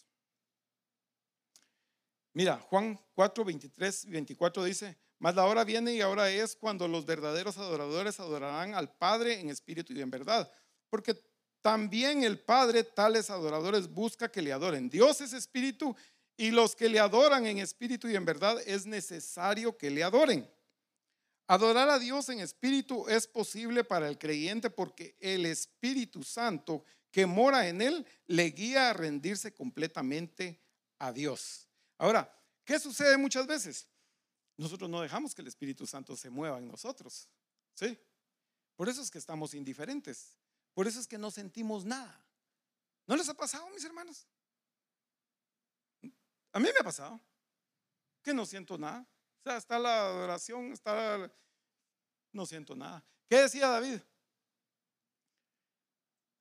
Mira, Juan 4, 23 y 24 dice, mas la hora viene y ahora es cuando los verdaderos adoradores adorarán al Padre en espíritu y en verdad. Porque también el Padre, tales adoradores, busca que le adoren. Dios es espíritu y los que le adoran en espíritu y en verdad es necesario que le adoren. Adorar a Dios en espíritu es posible para el creyente porque el Espíritu Santo que mora en él le guía a rendirse completamente a Dios. Ahora, ¿qué sucede muchas veces? Nosotros no dejamos que el Espíritu Santo se mueva en nosotros. ¿Sí? Por eso es que estamos indiferentes. Por eso es que no sentimos nada. ¿No les ha pasado, mis hermanos? A mí me ha pasado que no siento nada está la adoración, está... No siento nada. ¿Qué decía David?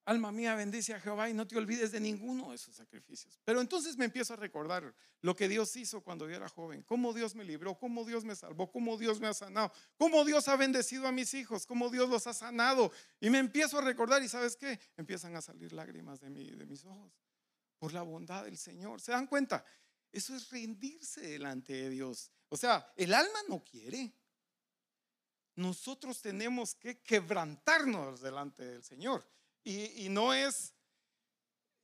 Alma mía, bendice a Jehová y no te olvides de ninguno de sus sacrificios. Pero entonces me empiezo a recordar lo que Dios hizo cuando yo era joven, cómo Dios me libró, cómo Dios me salvó, cómo Dios me ha sanado, cómo Dios ha bendecido a mis hijos, cómo Dios los ha sanado. Y me empiezo a recordar y sabes qué, empiezan a salir lágrimas de, de mis ojos por la bondad del Señor. ¿Se dan cuenta? Eso es rendirse delante de Dios. O sea, el alma no quiere. Nosotros tenemos que quebrantarnos delante del Señor. Y, no es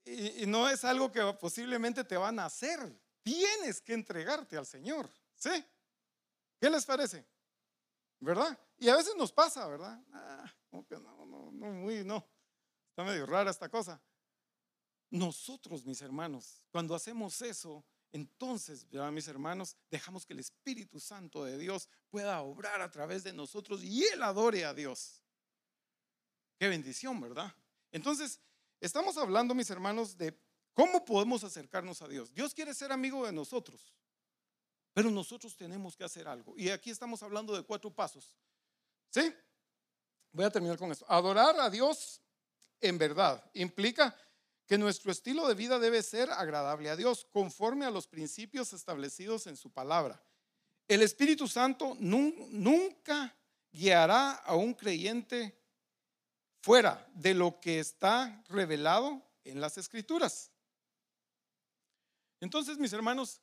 y, no es algo que posiblemente te van a hacer. Tienes que entregarte al Señor. ¿Sí? ¿Qué les parece? ¿Verdad? Y a veces nos pasa, ¿verdad? Ah, no, no, no, muy, no. Está medio rara esta cosa. Nosotros, mis hermanos, cuando hacemos eso, entonces, mis hermanos, dejamos que el Espíritu Santo de Dios pueda obrar a través de nosotros y Él adore a Dios. Qué bendición, ¿verdad? Entonces, estamos hablando, mis hermanos, de cómo podemos acercarnos a Dios. Dios quiere ser amigo de nosotros, pero nosotros tenemos que hacer algo. Y aquí estamos hablando de cuatro pasos. ¿Sí? Voy a terminar con esto. Adorar a Dios en verdad implica que nuestro estilo de vida debe ser agradable a Dios, conforme a los principios establecidos en su palabra. El Espíritu Santo nunca guiará a un creyente fuera de lo que está revelado en las escrituras. Entonces, mis hermanos,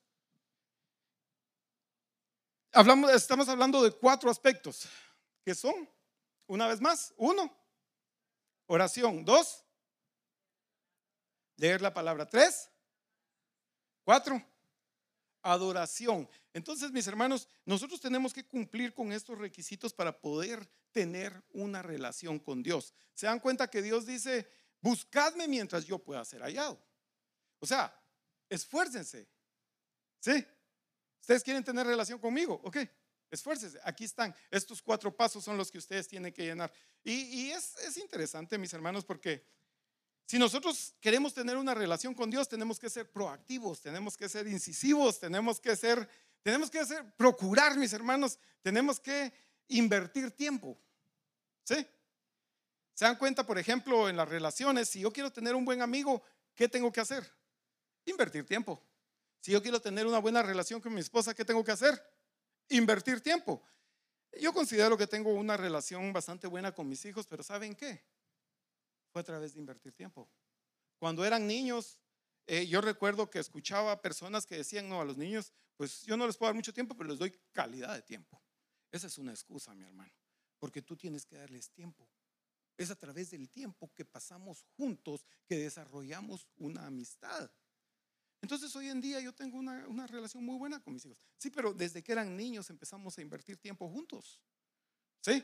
estamos hablando de cuatro aspectos, que son, una vez más, uno, oración, dos, leer la palabra, tres, cuatro, adoración. Entonces, mis hermanos, nosotros tenemos que cumplir con estos requisitos para poder tener una relación con Dios. Se dan cuenta que Dios dice, buscadme mientras yo pueda ser hallado. O sea, esfuércense. ¿Sí? ¿Ustedes quieren tener relación conmigo? Ok, esfuércense. Aquí están. Estos cuatro pasos son los que ustedes tienen que llenar. Y, es, es interesante, mis hermanos, porque si nosotros queremos tener una relación con Dios, tenemos que ser proactivos, tenemos que ser incisivos, tenemos que ser, tenemos que procurar, mis hermanos, tenemos que invertir tiempo. ¿Sí? ¿Se dan cuenta, por ejemplo, en las relaciones? Si yo quiero tener un buen amigo, ¿qué tengo que hacer? Invertir tiempo. Si yo quiero tener una buena relación con mi esposa, ¿qué tengo que hacer? Invertir tiempo. Yo considero que tengo una relación bastante buena con mis hijos, pero ¿saben qué? Fue a través de invertir tiempo. Cuando eran niños, eh, yo recuerdo que escuchaba personas que decían, no, a los niños, pues yo no les puedo dar mucho tiempo, pero les doy calidad de tiempo. Esa es una excusa, mi hermano porque tú tienes que darles tiempo. Es a través del tiempo que pasamos juntos que desarrollamos una amistad. Entonces hoy en día yo tengo una, relación muy buena con mis hijos. Sí, pero desde que eran niños empezamos a invertir tiempo juntos. ¿Sí?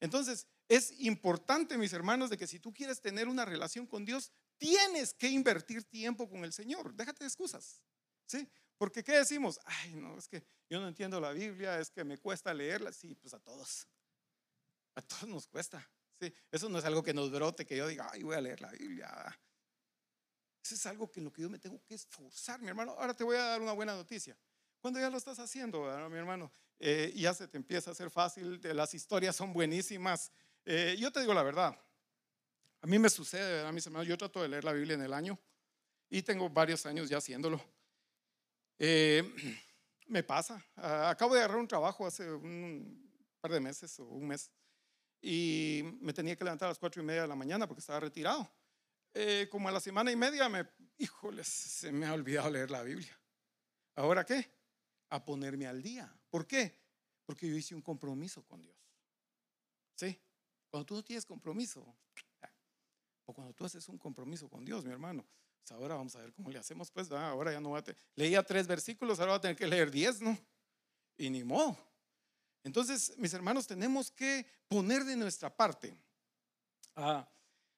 Entonces es importante, mis hermanos, de que si tú quieres tener una relación con Dios, tienes que invertir tiempo con el Señor. Déjate de excusas. ¿Sí? Porque ¿qué decimos? Ay, no, es que yo no entiendo la Biblia, es que me cuesta leerla. Sí, pues a todos. A todos nos cuesta. Sí, eso no es algo que nos brote, que yo diga, ay, voy a leer la Biblia. Eso es algo que en lo que yo me tengo que esforzar, mi hermano. Ahora te voy a dar una buena noticia. Cuando ya lo estás haciendo, mi hermano, eh, ya se te empieza a hacer fácil, las historias son buenísimas. Eh, yo te digo la verdad, a mí me sucede, ¿verdad, mis hermanos? Yo trato de leer la Biblia en el año y tengo varios años ya haciéndolo. Eh, <clears throat> me pasa, acabo de agarrar un trabajo hace un par de meses o un mes y me tenía que levantar a las cuatro y media de la mañana porque estaba retirado. Eh, como a la semana y media, me, híjoles, se me ha olvidado leer la Biblia. ¿Ahora qué? A ponerme al día. ¿Por qué? Porque yo hice un compromiso con Dios. ¿Sí? Cuando tú no tienes compromiso, o cuando tú haces un compromiso con Dios, mi hermano, pues ahora vamos a ver cómo le hacemos, pues, ahora ya no va a tener, leía tres versículos, ahora va a tener que leer diez, ¿no? Y ni modo. Entonces, mis hermanos, tenemos que poner de nuestra parte. Ah,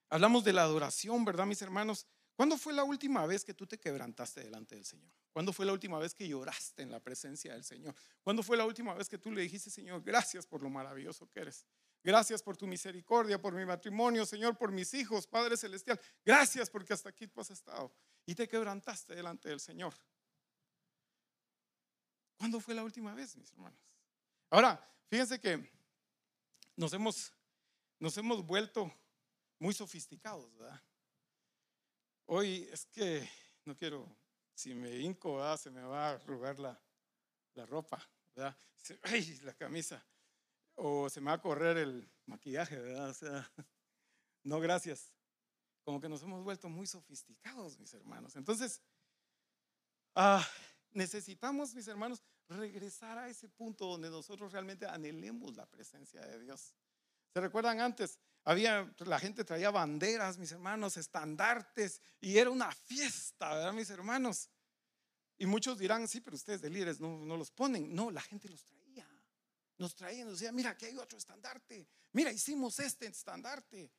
hablamos de la adoración, ¿verdad, mis hermanos? ¿Cuándo fue la última vez que tú te quebrantaste delante del Señor? ¿Cuándo fue la última vez que lloraste en la presencia del Señor? ¿Cuándo fue la última vez que tú le dijiste, Señor, gracias por lo maravilloso que eres? Gracias por tu misericordia, por mi matrimonio, Señor, por mis hijos, Padre Celestial. Gracias porque hasta aquí tú has estado y te quebrantaste delante del Señor. ¿Cuándo fue la última vez, mis hermanos? Ahora, fíjense que nos hemos, nos hemos vuelto muy sofisticados, ¿verdad? Hoy es que no quiero, si me hinco, se me va a arrugar la, la ropa, ¿verdad? <clears throat> Ay, la camisa. O se me va a correr el maquillaje, ¿verdad? O sea, <laughs> no, gracias. Como que nos hemos vuelto muy sofisticados, mis hermanos. Entonces, ah, necesitamos, mis hermanos, regresar a ese punto donde nosotros realmente anhelemos la presencia de Dios. ¿Se recuerdan antes? Había, la gente traía banderas, mis hermanos, estandartes, y era una fiesta, ¿verdad, mis hermanos? Y muchos dirán, sí, pero ustedes de líderes no, los ponen. No, la gente los traía. Nos traían, nos decían, mira, aquí hay otro estandarte. Mira, hicimos este estandarte.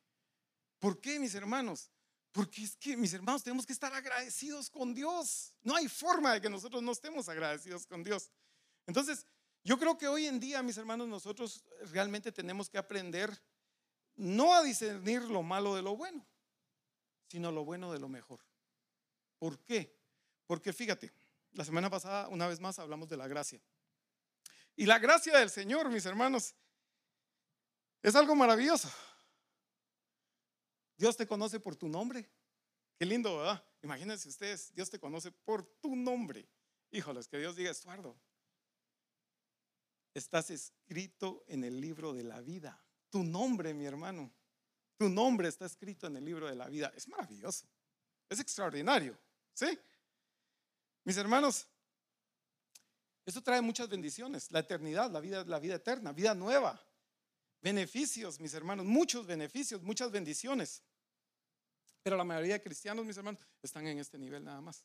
¿Por qué, mis hermanos? Porque es que, mis hermanos, tenemos que estar agradecidos con Dios. No hay forma de que nosotros no estemos agradecidos con Dios. Entonces, yo creo que hoy en día, mis hermanos, nosotros realmente tenemos que aprender no a discernir lo malo de lo bueno, sino lo bueno de lo mejor. ¿Por qué? Porque fíjate, la semana pasada, una vez más, hablamos de la gracia. Y la gracia del Señor, mis hermanos, es algo maravilloso. Dios te conoce por tu nombre. Qué lindo, ¿verdad? Imagínense ustedes, Dios te conoce por tu nombre. Híjoles, que Dios diga, Estuardo, estás escrito en el libro de la vida. Tu nombre, mi hermano, tu nombre está escrito en el libro de la vida. Es maravilloso, es extraordinario, ¿sí? Mis hermanos, esto trae muchas bendiciones, la eternidad, la vida, la vida eterna, vida nueva, beneficios, mis hermanos, muchos beneficios, muchas bendiciones. Pero la mayoría de cristianos, mis hermanos, están en este nivel nada más,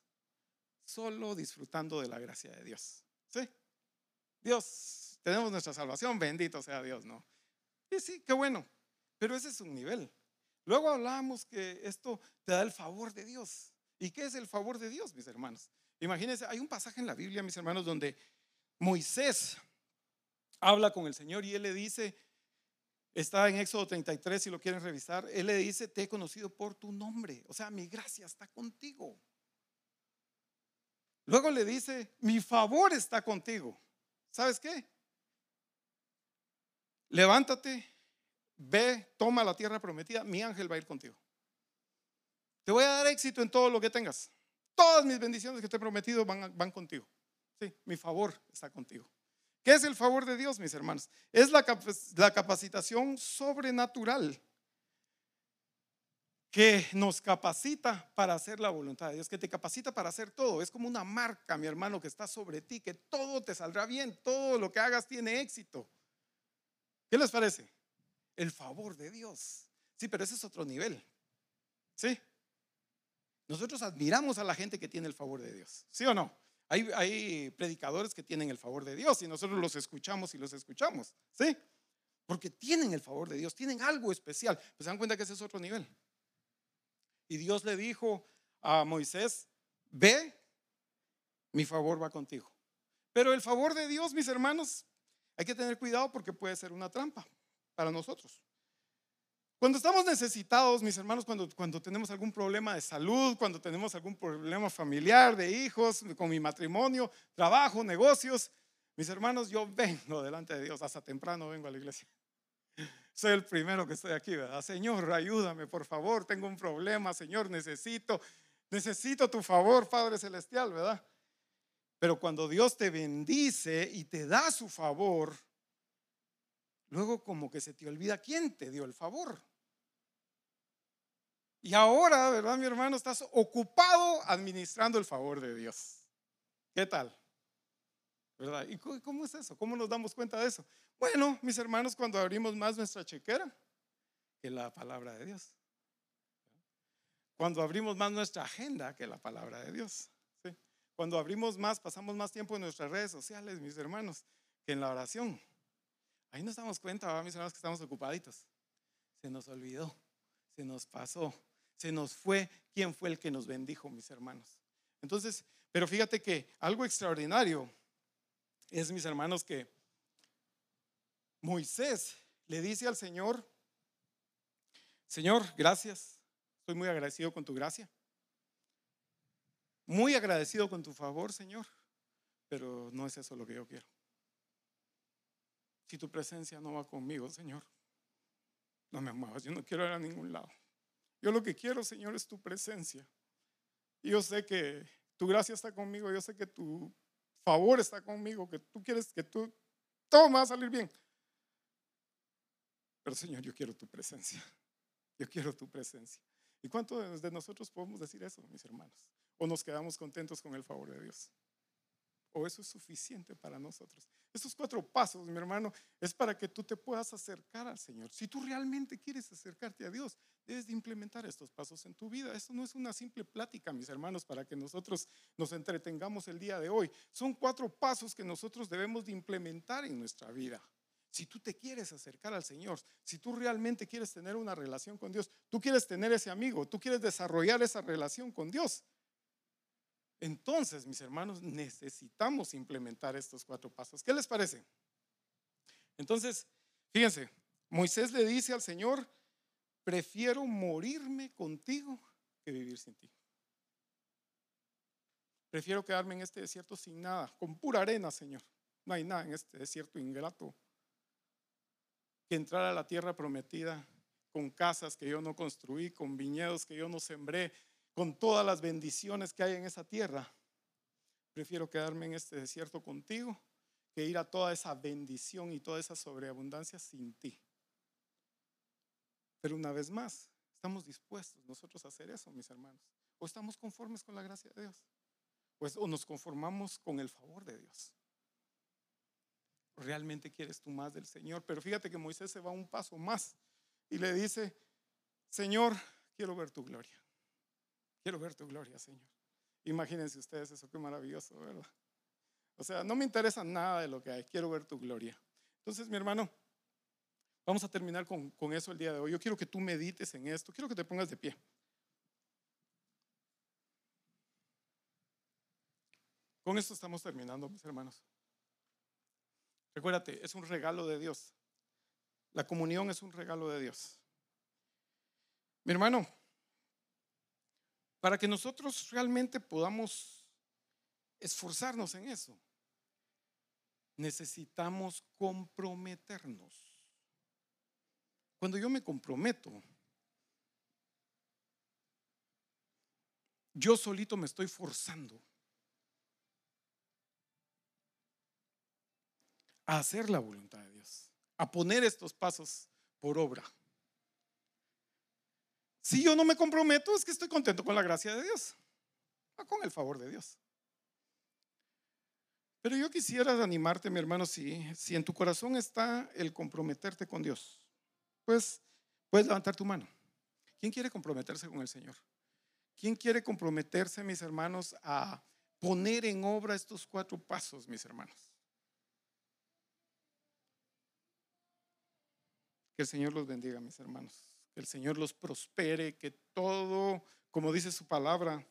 solo disfrutando de la gracia de Dios. ¿Sí? Dios, tenemos nuestra salvación, bendito sea Dios, ¿no? Y sí, qué bueno, pero ese es un nivel. Luego hablamos que esto te da el favor de Dios. ¿Y qué es el favor de Dios, mis hermanos? Imagínense, hay un pasaje en la Biblia, mis hermanos, donde Moisés habla con el Señor y él le dice, está en Éxodo 33 si lo quieren revisar, él le dice, te he conocido por tu nombre, o sea, mi gracia está contigo. Luego le dice, mi favor está contigo. ¿Sabes qué? Levántate, ve, toma la tierra prometida, mi ángel va a ir contigo. Te voy a dar éxito en todo lo que tengas. Todas mis bendiciones que te he prometido van, van contigo. Sí, mi favor está contigo. ¿Qué es el favor de Dios, mis hermanos? Es la, la capacitación sobrenatural que nos capacita para hacer la voluntad de Dios, que te capacita para hacer todo. Es como una marca, mi hermano, que está sobre ti, que todo te saldrá bien, todo lo que hagas tiene éxito. ¿Qué les parece? El favor de Dios. Sí, pero ese es otro nivel. ¿Sí? Nosotros admiramos a la gente que tiene el favor de Dios, ¿sí o no? Hay, predicadores que tienen el favor de Dios y nosotros los escuchamos y los escuchamos, ¿sí? Porque tienen el favor de Dios, tienen algo especial. Pues se dan cuenta que ese es otro nivel. Y Dios le dijo a Moisés, ve, mi favor va contigo. Pero el favor de Dios, mis hermanos, hay que tener cuidado porque puede ser una trampa para nosotros. Cuando estamos necesitados, mis hermanos, cuando, cuando tenemos algún problema de salud, cuando tenemos algún problema familiar, de hijos, con mi matrimonio, trabajo, negocios, mis hermanos, yo vengo delante de Dios, hasta temprano vengo a la iglesia. Soy el primero que estoy aquí, ¿verdad? Señor, ayúdame, por favor, tengo un problema, Señor, necesito, necesito tu favor, Padre Celestial, ¿verdad? Pero cuando Dios te bendice y te da su favor, luego como que se te olvida quién te dio el favor. Y ahora, ¿verdad, mi hermano? Estás ocupado administrando el favor de Dios. ¿Qué tal? ¿Verdad? ¿Y cómo es eso? ¿Cómo nos damos cuenta de eso? Bueno, mis hermanos, cuando abrimos más nuestra chequera que la palabra de Dios. Cuando abrimos más nuestra agenda que la palabra de Dios. Cuando abrimos más, pasamos más tiempo en nuestras redes sociales, mis hermanos, que en la oración. Ahí nos damos cuenta, ¿verdad, mis hermanos, que estamos ocupaditos. Se nos olvidó, se nos pasó se nos fue quién fue el que nos bendijo, mis hermanos. Entonces, pero fíjate que algo extraordinario es, mis hermanos, que Moisés le dice al Señor, Señor, gracias, estoy muy agradecido con tu gracia, muy agradecido con tu favor, Señor, pero no es eso lo que yo quiero. Si tu presencia no va conmigo, Señor, no me muevas, yo no quiero ir a ningún lado. Yo lo que quiero, Señor, es tu presencia. Y yo sé que tu gracia está conmigo, yo sé que tu favor está conmigo, que tú quieres que tú, todo va a salir bien. Pero Señor, yo quiero tu presencia. Yo quiero tu presencia. ¿Y cuántos de nosotros podemos decir eso, mis hermanos? ¿O nos quedamos contentos con el favor de Dios? ¿O eso es suficiente para nosotros? Estos cuatro pasos, mi hermano, es para que tú te puedas acercar al Señor. Si tú realmente quieres acercarte a Dios, debes de implementar estos pasos en tu vida. Esto no es una simple plática, mis hermanos, para que nosotros nos entretengamos el día de hoy. Son cuatro pasos que nosotros debemos de implementar en nuestra vida. Si tú te quieres acercar al Señor, si tú realmente quieres tener una relación con Dios, tú quieres tener ese amigo, tú quieres desarrollar esa relación con Dios, entonces, mis hermanos, necesitamos implementar estos cuatro pasos. ¿Qué les parece? Entonces, fíjense, Moisés le dice al Señor, prefiero morirme contigo que vivir sin ti. Prefiero quedarme en este desierto sin nada, con pura arena, Señor. No hay nada en este desierto ingrato. Que entrar a la tierra prometida con casas que yo no construí, con viñedos que yo no sembré, con todas las bendiciones que hay en esa tierra, prefiero quedarme en este desierto contigo que ir a toda esa bendición y toda esa sobreabundancia sin ti. Pero una vez más, estamos dispuestos nosotros a hacer eso, mis hermanos. O estamos conformes con la gracia de Dios. O nos conformamos con el favor de Dios. Realmente quieres tú más del Señor. Pero fíjate que Moisés se va un paso más y le dice, Señor, quiero ver tu gloria. Quiero ver tu gloria, Señor. Imagínense ustedes eso, qué maravilloso, ¿verdad? O sea, no me interesa nada de lo que hay, quiero ver tu gloria. Entonces, mi hermano, vamos a terminar con, con eso el día de hoy. Yo quiero que tú medites en esto, quiero que te pongas de pie. Con esto estamos terminando, mis hermanos. Recuérdate, es un regalo de Dios. La comunión es un regalo de Dios. Mi hermano, para que nosotros realmente podamos esforzarnos en eso, necesitamos comprometernos. Cuando yo me comprometo, yo solito me estoy forzando a hacer la voluntad de Dios, a poner estos pasos por obra. Si yo no me comprometo, es que estoy contento con la gracia de Dios, o con el favor de Dios. Pero yo quisiera animarte, mi hermano, si, si en tu corazón está el comprometerte con Dios, pues puedes levantar tu mano. ¿Quién quiere comprometerse con el Señor? ¿Quién quiere comprometerse, mis hermanos, a poner en obra estos cuatro pasos, mis hermanos? Que el Señor los bendiga, mis hermanos. El Señor los prospere, que todo, como dice su palabra,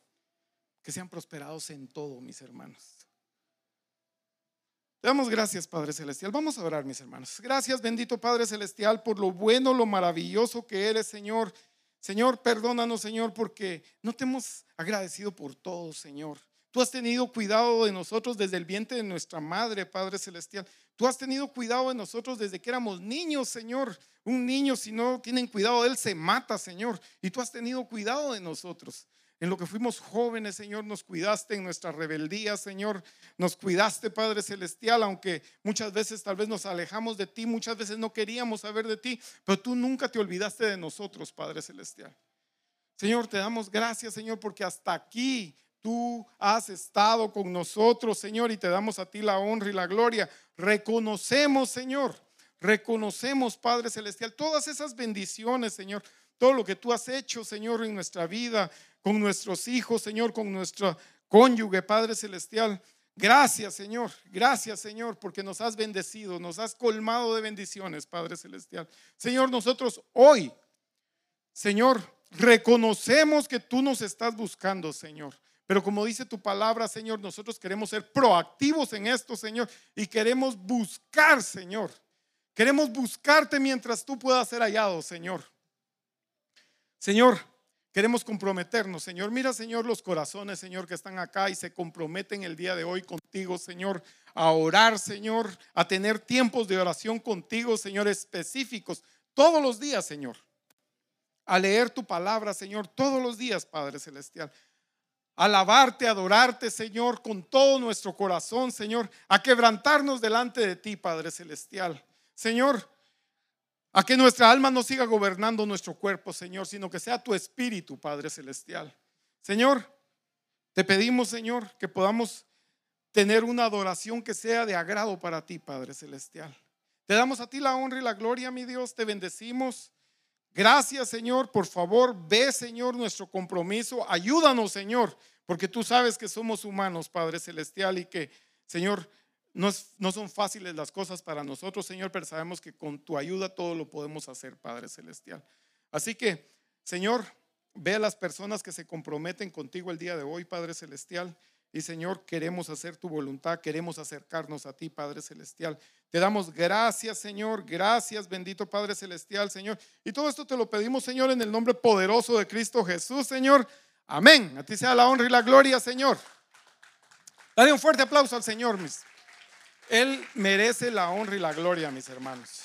que sean prosperados en todo, mis hermanos. Te damos gracias, Padre Celestial. Vamos a orar, mis hermanos. Gracias, bendito Padre Celestial, por lo bueno, lo maravilloso que eres, Señor. Señor, perdónanos, Señor, porque no te hemos agradecido por todo, Señor. Tú has tenido cuidado de nosotros desde el vientre de nuestra madre, Padre Celestial. Tú has tenido cuidado de nosotros desde que éramos niños, Señor. Un niño, si no tienen cuidado de él, se mata, Señor. Y tú has tenido cuidado de nosotros. En lo que fuimos jóvenes, Señor, nos cuidaste en nuestra rebeldía, Señor. Nos cuidaste, Padre Celestial, aunque muchas veces tal vez nos alejamos de ti, muchas veces no queríamos saber de ti, pero tú nunca te olvidaste de nosotros, Padre Celestial. Señor, te damos gracias, Señor, porque hasta aquí tú has estado con nosotros, Señor, y te damos a ti la honra y la gloria. Reconocemos, Señor, reconocemos, Padre Celestial, todas esas bendiciones, Señor, todo lo que tú has hecho, Señor, en nuestra vida, con nuestros hijos, Señor, con nuestro cónyuge, Padre Celestial. Gracias, Señor. Gracias, Señor, porque nos has bendecido, nos has colmado de bendiciones, Padre Celestial. Señor, nosotros hoy, Señor, reconocemos que tú nos estás buscando, Señor. Pero como dice tu palabra, Señor, nosotros queremos ser proactivos en esto, Señor, y queremos buscar, Señor. Queremos buscarte mientras tú puedas ser hallado, Señor. Señor, Queremos comprometernos, Señor. Mira, Señor, los corazones, Señor, que están acá y se comprometen el día de hoy contigo, Señor, a orar, Señor, a tener tiempos de oración contigo, Señor, específicos, todos los días, Señor. A leer tu palabra, Señor, todos los días, Padre Celestial. Alabarte, adorarte, Señor, con todo nuestro corazón, Señor. A quebrantarnos delante de ti, Padre Celestial. Señor, a que nuestra alma no siga gobernando nuestro cuerpo, Señor, sino que sea tu espíritu, Padre Celestial. Señor, te pedimos, Señor, que podamos tener una adoración que sea de agrado para ti, Padre Celestial. Te damos a ti la honra y la gloria, mi Dios, te bendecimos. Gracias, Señor. Por favor, ve, Señor, nuestro compromiso. Ayúdanos, Señor, porque tú sabes que somos humanos, Padre Celestial, y que, Señor, no, son fáciles las cosas para nosotros, Señor, pero sabemos que con tu ayuda todo lo podemos hacer, Padre Celestial. Así que, Señor, ve a las personas que se comprometen contigo el día de hoy, Padre Celestial. Y Señor, queremos hacer tu voluntad, queremos acercarnos a ti, Padre Celestial. Te damos gracias, Señor, gracias, bendito Padre Celestial, Señor. Y todo esto te lo pedimos, Señor, en el nombre poderoso de Cristo Jesús, Señor. Amén. A ti sea la honra y la gloria, Señor. Dale un fuerte aplauso al Señor, mis. Él merece la honra y la gloria, mis hermanos.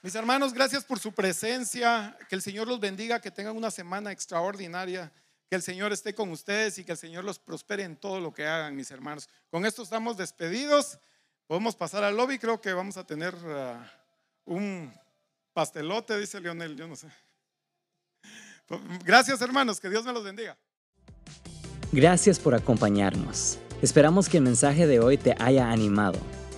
Mis hermanos, gracias por su presencia. Que el Señor los bendiga, que tengan una semana extraordinaria. Que el Señor esté con ustedes y que el Señor los prospere en todo lo que hagan, mis hermanos. Con esto estamos despedidos. Podemos pasar al lobby. Creo que vamos a tener ah, un pastelote, dice Leonel. Yo no sé. Gracias, hermanos. Que Dios me los bendiga.
Gracias por acompañarnos. Esperamos que el mensaje de hoy te haya animado.